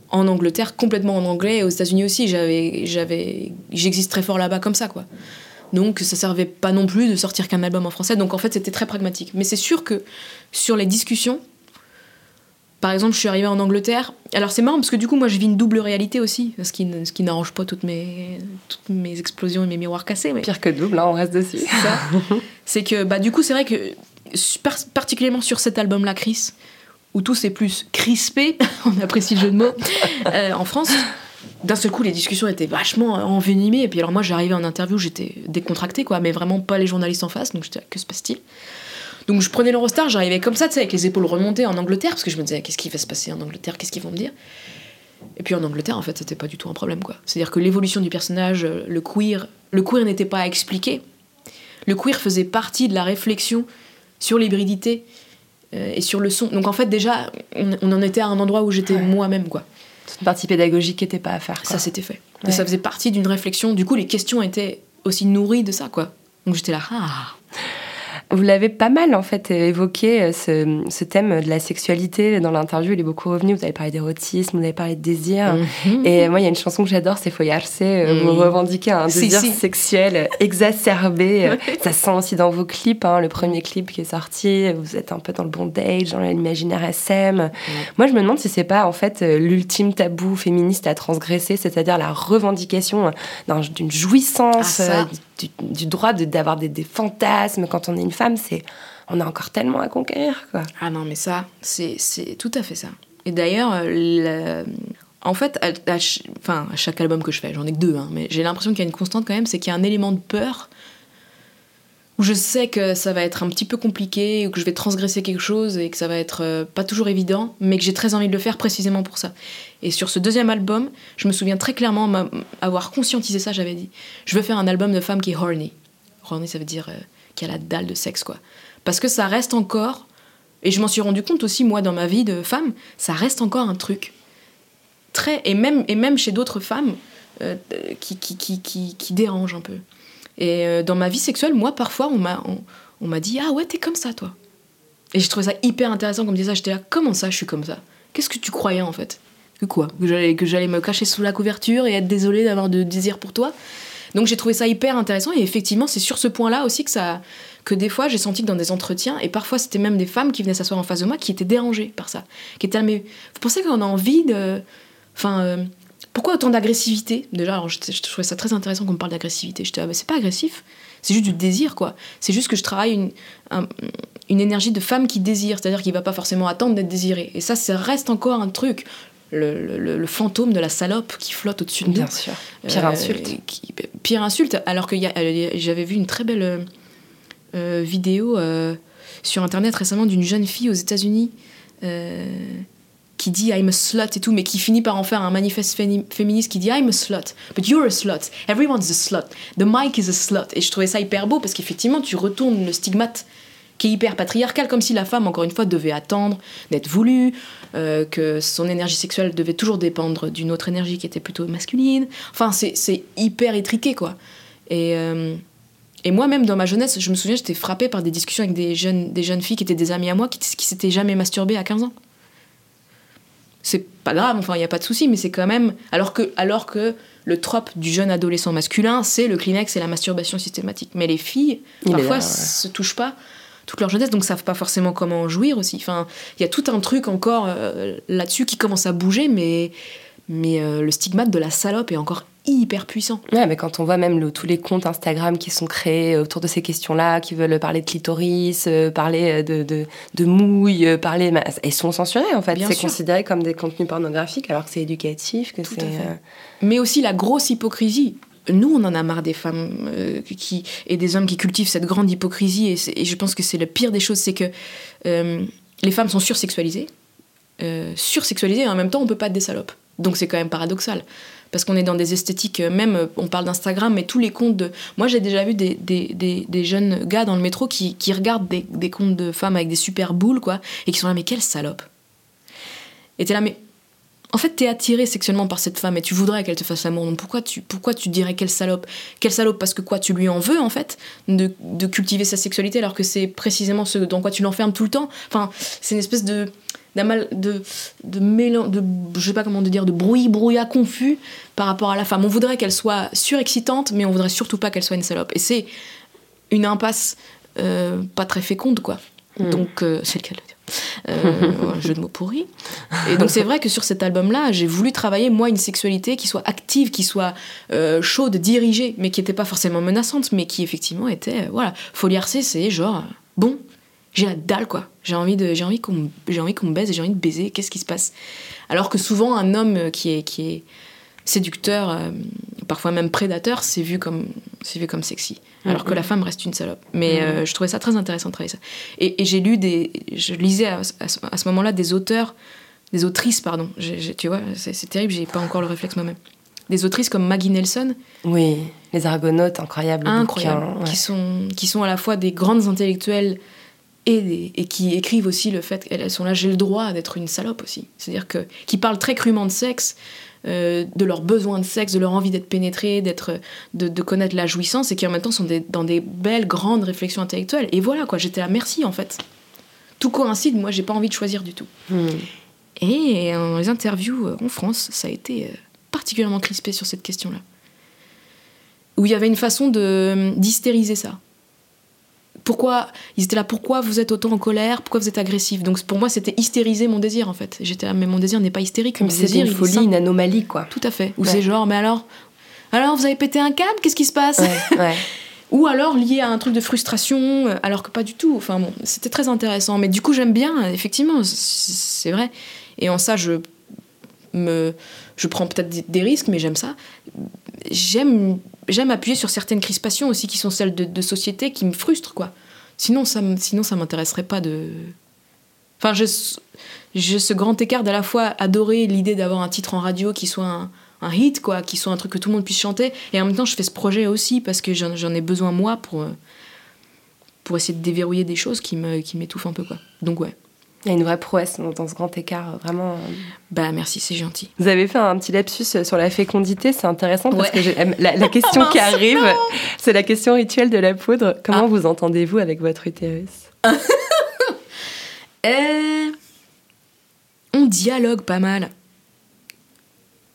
en Angleterre, complètement en anglais, et aux États-Unis aussi. J'existe très fort là-bas comme ça, quoi. Donc, ça servait pas non plus de sortir qu'un album en français. Donc, en fait, c'était très pragmatique. Mais c'est sûr que sur les discussions, par exemple, je suis arrivée en Angleterre. Alors, c'est marrant parce que du coup, moi, je vis une double réalité aussi, ce qui, ce qui n'arrange pas toutes mes, toutes mes explosions et mes miroirs cassés. Mais Pire que double, hein, on reste dessus. c'est que bah du coup c'est vrai que particulièrement sur cet album là Chris où tout c'est plus crispé on apprécie le jeu de mots euh, en France d'un seul coup les discussions étaient vachement envenimées et puis alors moi j'arrivais en interview j'étais décontractée quoi mais vraiment pas les journalistes en face donc j'étais que se passe-t-il? Donc je prenais l'Eurostar j'arrivais comme ça tu sais avec les épaules remontées en Angleterre parce que je me disais qu'est-ce qui va se passer en Angleterre? Qu'est-ce qu'ils vont me dire? Et puis en Angleterre, en fait, c'était pas du tout un problème, quoi. C'est-à-dire que l'évolution du personnage, euh, le queer, le queer n'était pas à expliquer. Le queer faisait partie de la réflexion sur l'hybridité euh, et sur le son. Donc en fait, déjà, on, on en était à un endroit où j'étais Ouais. moi-même, quoi. C'est une partie pédagogique qui n'était pas à faire. quoi. Ça s'était fait. Ouais. Et ça faisait partie d'une réflexion. Du coup, les questions étaient aussi nourries de ça, quoi. Donc j'étais là, ah, Vous l'avez pas mal en fait évoqué euh, ce, ce thème de la sexualité dans l'interview. Il est beaucoup revenu. Vous avez parlé d'érotisme, vous avez parlé de désir. Mhm. Et moi, il y a une chanson que j'adore, c'est Follarse. Mhm. Vous revendiquez un Si, désir si. sexuel exacerbé. Euh, Ça se sent aussi dans vos clips. hein. Le premier clip qui est sorti, vous êtes un peu dans le bondage, dans l'imaginaire SM. Moi, je me demande si c'est pas en fait euh, l'ultime tabou féministe à transgresser, c'est-à-dire la revendication d'un- d'une jouissance, Ah, euh, du, droit de- d'avoir des, des fantasmes quand on est une femme. C'est on a encore tellement à conquérir, quoi. Ah non, mais ça, c'est tout à fait ça. Et d'ailleurs, euh, en fait, à, enfin, chaque album que je fais, j'en ai que deux, hein, mais j'ai l'impression qu'il y a une constante quand même, c'est qu'il y a un élément de peur où je sais que ça va être un petit peu compliqué, ou que je vais transgresser quelque chose et que ça va être euh, pas toujours évident, mais que j'ai très envie de le faire précisément pour ça. Et sur ce deuxième album, je me souviens très clairement avoir conscientisé ça, j'avais dit, je veux faire un album de femme qui est horny. Horny, ça veut dire euh, qui a la dalle de sexe, quoi. Parce que ça reste encore, et je m'en suis rendu compte aussi, moi, dans ma vie de femme, ça reste encore un truc très. Et même, et même chez d'autres femmes, euh, qui, qui, qui, qui dérange un peu. Et euh, dans ma vie sexuelle, moi, parfois, on m'a on, dit Ah ouais, t'es comme ça, toi. Et j'ai trouvé ça hyper intéressant qu'on me dise ça. J'étais là, comment ça, je suis comme ça? Qu'est-ce que tu croyais en fait? Que quoi? Que j'allais que j'allais me cacher sous la couverture et être désolée d'avoir de désir pour toi? Donc j'ai trouvé ça hyper intéressant. Et effectivement, c'est sur ce point-là aussi que ça. Que des fois, j'ai senti que dans des entretiens, et parfois c'était même des femmes qui venaient s'asseoir en face de moi qui étaient dérangées par ça. Qui étaient là, mais vous pensez qu'on a envie de. Enfin. euh, pourquoi autant d'agressivité Déjà, alors, je, je trouvais ça très intéressant qu'on me parle d'agressivité. J'étais, ah, bah, c'est pas agressif, c'est juste du désir, quoi. C'est juste que je travaille une, un- une énergie de femme qui désire, c'est-à-dire qu'il va pas forcément attendre d'être désiré. Et ça, ça reste encore un truc. Le, le- fantôme de la salope qui flotte au-dessus de nous. Bien sûr. Pire Euh, insulte. qui- pire insulte, alors que j'avais vu une très belle euh, euh, vidéo euh, sur internet récemment d'une jeune fille aux États-Unis euh, qui dit I'm a slut et tout, mais qui finit par en faire un manifeste féministe qui dit I'm a slut, but you're a slut, everyone's a slut, the mic is a slut. Et je trouvais ça hyper beau parce qu'effectivement, tu retournes le stigmate qui est hyper patriarcal, comme si la femme, encore une fois, devait attendre d'être voulue, euh, que son énergie sexuelle devait toujours dépendre d'une autre énergie qui était plutôt masculine. Enfin, c'est hyper étriqué, quoi. Et, euh, et moi-même, dans ma jeunesse, je me souviens, j'étais frappée par des discussions avec des jeunes, des jeunes filles qui étaient des amies à moi, qui, qui s'étaient jamais masturbées à 15 ans. C'est pas grave, enfin, il n'y a pas de souci, mais c'est quand même. Alors que, alors que le trope du jeune adolescent masculin, c'est le Kleenex et la masturbation systématique. Mais les filles, Il parfois, là, ouais. se touchent pas toute leur jeunesse, donc savent pas forcément comment en jouir aussi. Enfin, il y a tout un truc encore euh, là-dessus qui commence à bouger, mais, mais euh, le stigmate de la salope est encore hyper puissant. Ouais, mais quand on voit même le- tous les comptes Instagram qui sont créés autour de ces questions-là, qui veulent parler de clitoris, euh, parler de, de, de mouille, euh, parler. bah, Ils sont censurés en fait. Bien C'est sûr. considéré comme des contenus pornographiques alors que c'est éducatif, que Tout c'est. à fait. euh, mais aussi la grosse hypocrisie. Nous, on en a marre des femmes euh, qui, et des hommes qui cultivent cette grande hypocrisie, et, je pense que c'est le pire des choses, c'est que euh, les femmes sont sursexualisées, euh, sursexualisées, et en même temps, on peut pas être des salopes. Donc c'est quand même paradoxal. Parce qu'on est dans des esthétiques, euh, même, euh, on parle d'Instagram, mais tous les comptes de... Moi, j'ai déjà vu des, jeunes gars dans le métro qui, qui regardent des, des comptes de femmes avec des super boules, quoi, et qui sont là, mais quelle salope Et t'es là, mais en fait, t'es attiré sexuellement par cette femme et tu voudrais qu'elle te fasse l'amour. Donc pourquoi tu, pourquoi tu dirais quelle salope? Quelle salope Parce que quoi Tu lui en veux, en fait, de, de cultiver sa sexualité alors que c'est précisément ce dans quoi tu l'enfermes tout le temps? Enfin, c'est une espèce de d'amal de de mélange de je sais pas comment dire de bruit brouillard confus par rapport à la femme. On voudrait qu'elle soit surexcitante mais on voudrait surtout pas qu'elle soit une salope. Et c'est une impasse euh, pas très féconde quoi. Donc euh, c'est le cas de le dire. Euh, un jeu de mots pourri. Et donc c'est vrai que sur cet album là j'ai voulu travailler moi une sexualité qui soit active qui soit euh, chaude dirigée mais qui était pas forcément menaçante mais qui effectivement était euh, voilà. Folie RC c'est genre euh, bon j'ai la dalle quoi. J'ai envie de j'ai envie qu'on me- j'ai envie qu'on me baise j'ai envie de baiser. Qu'est-ce qui se passe? Alors que souvent un homme euh, qui est qui est séducteur euh, parfois même prédateur c'est vu comme c'est vu comme sexy. Alors que la femme reste une salope. Mais euh, je trouvais ça très intéressant de travailler ça. Et, et j'ai lu des je lisais à, à ce- moment-là des auteurs des autrices pardon. Tu vois c'est terrible j'ai pas encore le réflexe moi-même. Des autrices comme Maggie Nelson. Oui, les Argonautes, incroyable. incroyables, ouais. qui, sont, qui sont à la fois des grandes intellectuelles et, qui écrivent aussi le fait qu'elles sont là, j'ai le droit d'être une salope aussi. C'est-à-dire que qui parlent très crûment de sexe, euh, de leurs besoins de sexe, de leur envie d'être pénétrées, d'être, de, de connaître la jouissance, et qui en même temps sont des- dans des belles grandes réflexions intellectuelles. Et voilà quoi, j'étais là, merci en fait. Tout coïncide, moi j'ai pas envie de choisir du tout. Hmm. Et dans les interviews euh, en France, ça a été euh, particulièrement crispé sur cette question-là. Où il y avait une façon de d'hystériser ça. Pourquoi Ils étaient là, pourquoi vous êtes autant en colère Pourquoi vous êtes agressif? Donc pour moi, c'était hystériser mon désir en fait. J'étais là, mais mon désir n'est pas hystérique. Comme désir, une folie, une anomalie, quoi. Tout à fait. Ou Ouais. c'est genre, mais alors Alors vous avez pété un câble Qu'est-ce qui se passe? Ouais, ouais. ou alors lié à un truc de frustration, euh, alors que pas du tout. Enfin bon, c'était très intéressant. Mais du coup, j'aime bien, effectivement, c'est vrai. Et en ça, je me, je prends peut-être des risques, mais j'aime ça. J'aime, j'aime appuyer sur certaines crispations aussi qui sont celles de, société qui me frustrent, quoi. Sinon, ça, sinon, ça m'intéresserait pas de. Enfin, j'ai ce- grand écart d'à la fois adorer l'idée d'avoir un titre en radio qui soit un, un hit, quoi, qui soit un truc que tout le monde puisse chanter, et en même temps, je fais ce projet aussi parce que j'en ai besoin moi pour, euh, pour essayer de déverrouiller des choses qui me- qui m'étouffent un peu, quoi. Donc, ouais. Il y a une vraie prouesse dans, ce grand écart, euh, vraiment. euh. Bah merci, c'est gentil. Vous avez fait un petit lapsus euh, sur la fécondité, c'est intéressant parce Ouais. que la, la question Mince, qui arrive, c'est la question rituelle de la poudre. Comment vous entendez-vous avec votre utérus? Euh, On dialogue pas mal.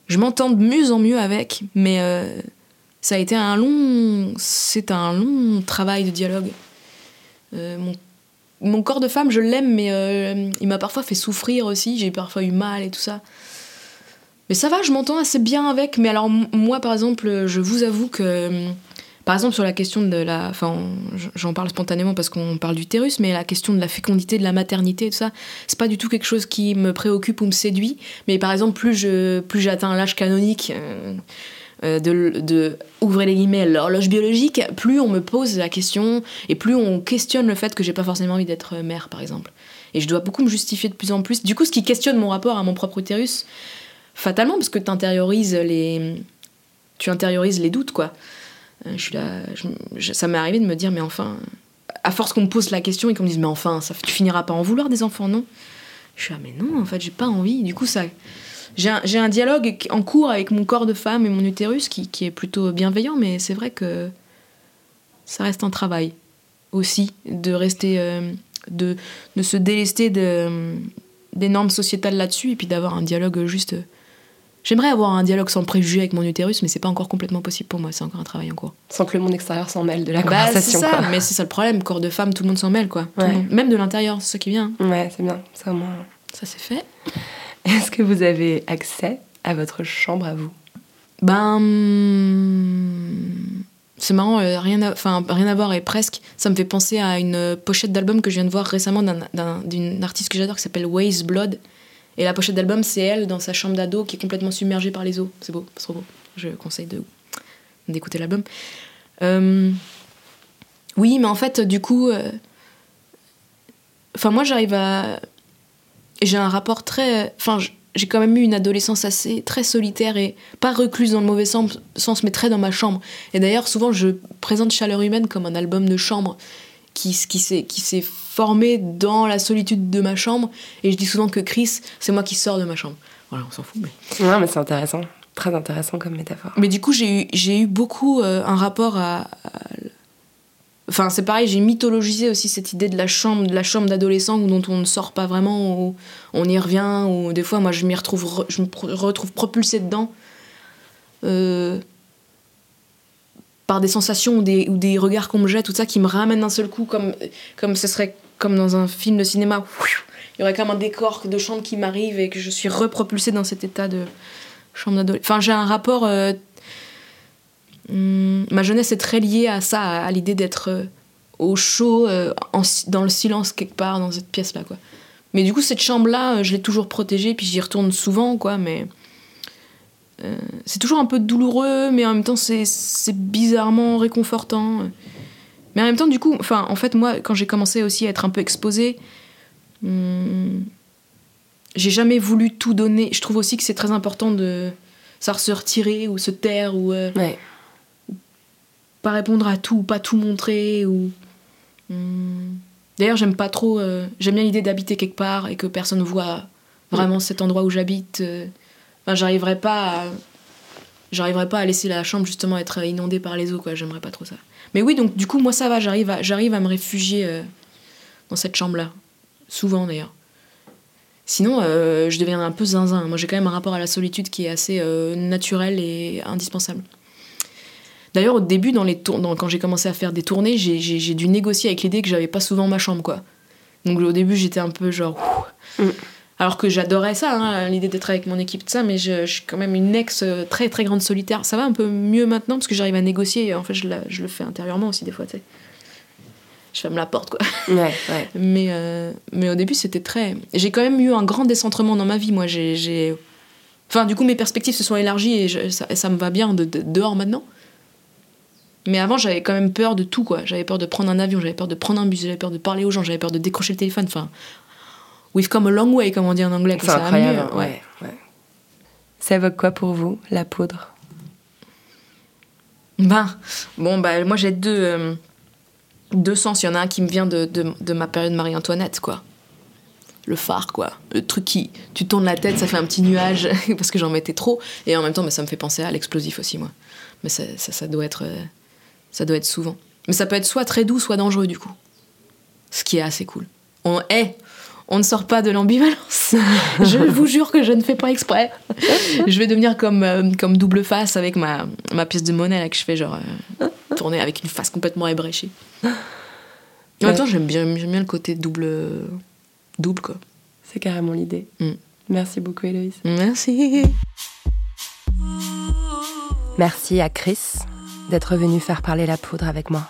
Je m'entends de mieux en mieux avec, mais euh, ça a été un long, c'est un long travail de dialogue. Euh, mon, mon corps de femme, je l'aime, mais euh, il m'a parfois fait souffrir aussi. J'ai parfois eu mal et tout ça. Mais ça va, je m'entends assez bien avec. Mais alors moi, par exemple, je vous avoue que, hum, par exemple, sur la question de la, enfin, j'en parle spontanément parce qu'on parle d'utérus, mais la question de la fécondité, de la maternité, tout ça, c'est pas du tout quelque chose qui me préoccupe ou me séduit. Mais par exemple, plus je, plus j'atteins l'âge canonique. euh, euh, de, de ouvrez les guillemets l'horloge biologique, plus on me pose la question et plus on questionne le fait que j'ai pas forcément envie d'être mère, par exemple. Et je dois beaucoup me justifier de plus en plus. Du coup, ce qui questionne mon rapport à mon propre utérus, fatalement, parce que t'intériorises les, tu intériorises les doutes, quoi. Euh, Je suis là, ça m'est arrivé de me dire, mais enfin, à force qu'on me pose la question et qu'on me dise, mais enfin, ça, tu finiras pas en vouloir des enfants, non? Je suis là, mais non, en fait, j'ai pas envie. Du coup, ça, j'ai un, dialogue en cours avec mon corps de femme et mon utérus qui, qui est plutôt bienveillant, mais c'est vrai que ça reste un travail aussi de rester, euh, de, de se délester de, des normes sociétales là-dessus et puis d'avoir un dialogue juste. J'aimerais avoir un dialogue sans préjugés avec mon utérus, mais c'est pas encore complètement possible pour moi, c'est encore un travail en cours. Sans que le monde extérieur s'en mêle de la Bah, c'est conversation. ça, quoi. mais c'est ça le problème, corps de femme, tout le monde s'en mêle, quoi. Ouais. monde- même de l'intérieur, c'est ça qui vient. Ouais, c'est bien, ça au moins. Ça c'est fait. Est-ce que vous avez accès à votre chambre à vous? Ben. C'est marrant, euh, rien, à, rien à voir et presque. Ça me fait penser à une pochette d'album que je viens de voir récemment d'un- d'un- d'une artiste que j'adore qui s'appelle Waze Blood. Et la pochette d'album, c'est elle dans sa chambre d'ado qui est complètement submergée par les eaux. C'est beau, c'est trop beau. Je conseille d'écouter l'album. Euh, oui, mais en fait, du coup. euh, Enfin, moi, j'arrive à. J'ai un rapport très. Enfin, j'ai quand même eu une adolescence assez très solitaire et pas recluse dans le mauvais sens, mais très dans ma chambre. Et d'ailleurs, souvent, je présente Chaleur humaine comme un album de chambre qui, qui s'est qui s'est formé dans la solitude de ma chambre. Et je dis souvent que Chris, c'est moi qui sors de ma chambre. Voilà, on s'en fout. Mais, Non, mais c'est intéressant. Très intéressant comme métaphore. mais du coup, j'ai eu, j'ai eu beaucoup euh, un rapport à. à- Enfin, c'est pareil, j'ai mythologisé aussi cette idée de la chambre, de la chambre d'adolescent dont on ne sort pas vraiment, où on y revient, ou des fois, moi, je m'y retrouve, re- je me retrouve propulsée dedans. euh, par des sensations ou des, ou des regards qu'on me jette, tout ça qui me ramène d'un seul coup, comme, comme ce serait comme dans un film de cinéma. Il y aurait comme un décor de chambre qui m'arrive et que je suis repropulsée dans cet état de chambre d'adolescent. Enfin, j'ai un rapport. euh, hum, ma jeunesse est très liée à ça, à, l'idée d'être euh, au chaud, euh, dans le silence quelque part, dans cette pièce-là, quoi. Mais du coup, cette chambre-là, euh, je l'ai toujours protégée, puis j'y retourne souvent, quoi, mais. c'est toujours un peu douloureux, mais en même temps, c'est, bizarrement réconfortant. Mais en même temps, du coup, enfin, en fait, moi, quand j'ai commencé aussi à être un peu exposée, hum, j'ai jamais voulu tout donner. Je trouve aussi que c'est très important de savoir se retirer ou se taire ou Ouais. Pas répondre à tout, ou pas tout montrer ou. hum. D'ailleurs, j'aime pas trop. euh, j'aime bien l'idée d'habiter quelque part et que personne voit vraiment cet endroit où j'habite. euh. Enfin, j'arriverais pas à. J'arriverais pas à laisser la chambre justement être inondée par les eaux, quoi. J'aimerais pas trop ça. Mais oui, donc du coup, moi ça va, j'arrive à, j'arrive à me réfugier euh, dans cette chambre-là. Souvent d'ailleurs. Sinon, je deviens un peu zinzin. Moi, j'ai quand même un rapport à la solitude qui est assez naturel et indispensable. D'ailleurs, au début, dans les tour- dans- quand j'ai commencé à faire des tournées, j'ai- dû négocier avec l'idée que j'avais pas souvent ma chambre, quoi. Donc au début, j'étais un peu genre. Mm. Alors que j'adorais ça, hein, l'idée d'être avec mon équipe, de ça, mais je, je suis quand même une ex euh, très très grande solitaire. Ça va un peu mieux maintenant parce que j'arrive à négocier. et En fait, je, la- je le fais intérieurement aussi des fois, tu sais. Je ferme la porte, quoi. Ouais, ouais. Mais, euh, mais au début, c'était très. J'ai quand même eu un grand décentrement dans ma vie. Moi, j'ai. j'ai- Enfin, du coup, mes perspectives se sont élargies et je- ça, ça me va bien de, de- dehors maintenant. Mais avant, j'avais quand même peur de tout, quoi. J'avais peur de prendre un avion, j'avais peur de prendre un bus, j'avais peur de parler aux gens, j'avais peur de décrocher le téléphone. Enfin, we've come a long way, comme on dit en anglais. C'est incroyable. mieux, ouais. ouais. Ça évoque quoi pour vous, la poudre? Ben, bon, bah, moi j'ai deux, euh, deux sens. Il y en a un qui me vient de, de, de ma période Marie-Antoinette, quoi. le phare, quoi. Le truc qui. Tu tournes la tête, ça fait un petit nuage, parce que j'en mettais trop. Et en même temps, mais ça me fait penser à l'explosif aussi, moi. Mais ça, ça, ça doit être. Ça doit être souvent. Mais ça peut être soit très doux, soit dangereux, du coup. Ce qui est assez cool. On est. On ne sort pas de l'ambivalence. je vous jure que je ne fais pas exprès. je vais devenir comme, euh, comme double face avec ma, ma pièce de monnaie là, que je fais genre euh, tourner avec une face complètement ébréchée. En même temps, j'aime bien, j'aime bien le côté double, double quoi. C'est carrément l'idée. Mm. Merci beaucoup, Héloïse. Merci. Merci à Chris d'être venu faire parler la poudre avec moi.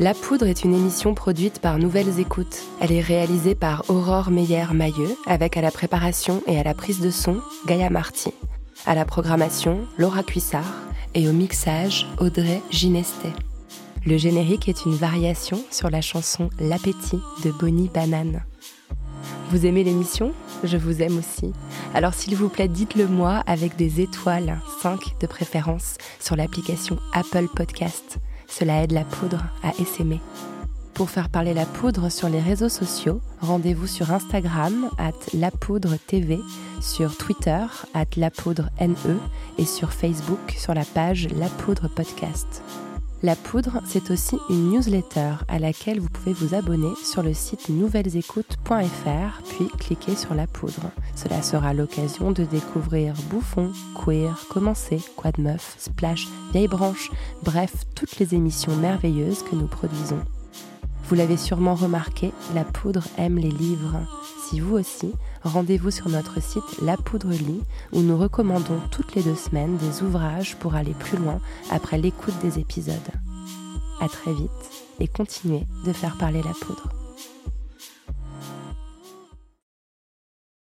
La poudre est une émission produite par Nouvelles Écoutes. Elle est réalisée par Aurore Meyer-Mailleux, avec à la préparation et à la prise de son Gaïa Marty, à la programmation Laura Cuissard et au mixage Audrey Ginestet. Le générique est une variation sur la chanson L'appétit de Bonnie Banane. Vous aimez l'émission? Je vous aime aussi. Alors s'il vous plaît, dites-le moi avec des étoiles, 5 de préférence, sur l'application Apple Podcast. Cela aide la poudre à essaimer. Pour faire parler la poudre sur les réseaux sociaux, rendez-vous sur Instagram at lapoudre TV, sur Twitter at lapoudre NE et sur Facebook sur la page La Poudre Podcast. La Poudre, c'est aussi une newsletter à laquelle vous pouvez vous abonner sur le site nouvellesécoutes.fr puis cliquer sur La Poudre. Cela sera l'occasion de découvrir Bouffon, Queer, Commencer, Quoi de Meuf, Splash, Vieille Branche, bref, toutes les émissions merveilleuses que nous produisons. Vous l'avez sûrement remarqué, La Poudre aime les livres. Si vous aussi, rendez-vous sur notre site La Poudre Lit où nous recommandons toutes les deux semaines des ouvrages pour aller plus loin après l'écoute des épisodes. À très vite et continuez de faire parler la poudre.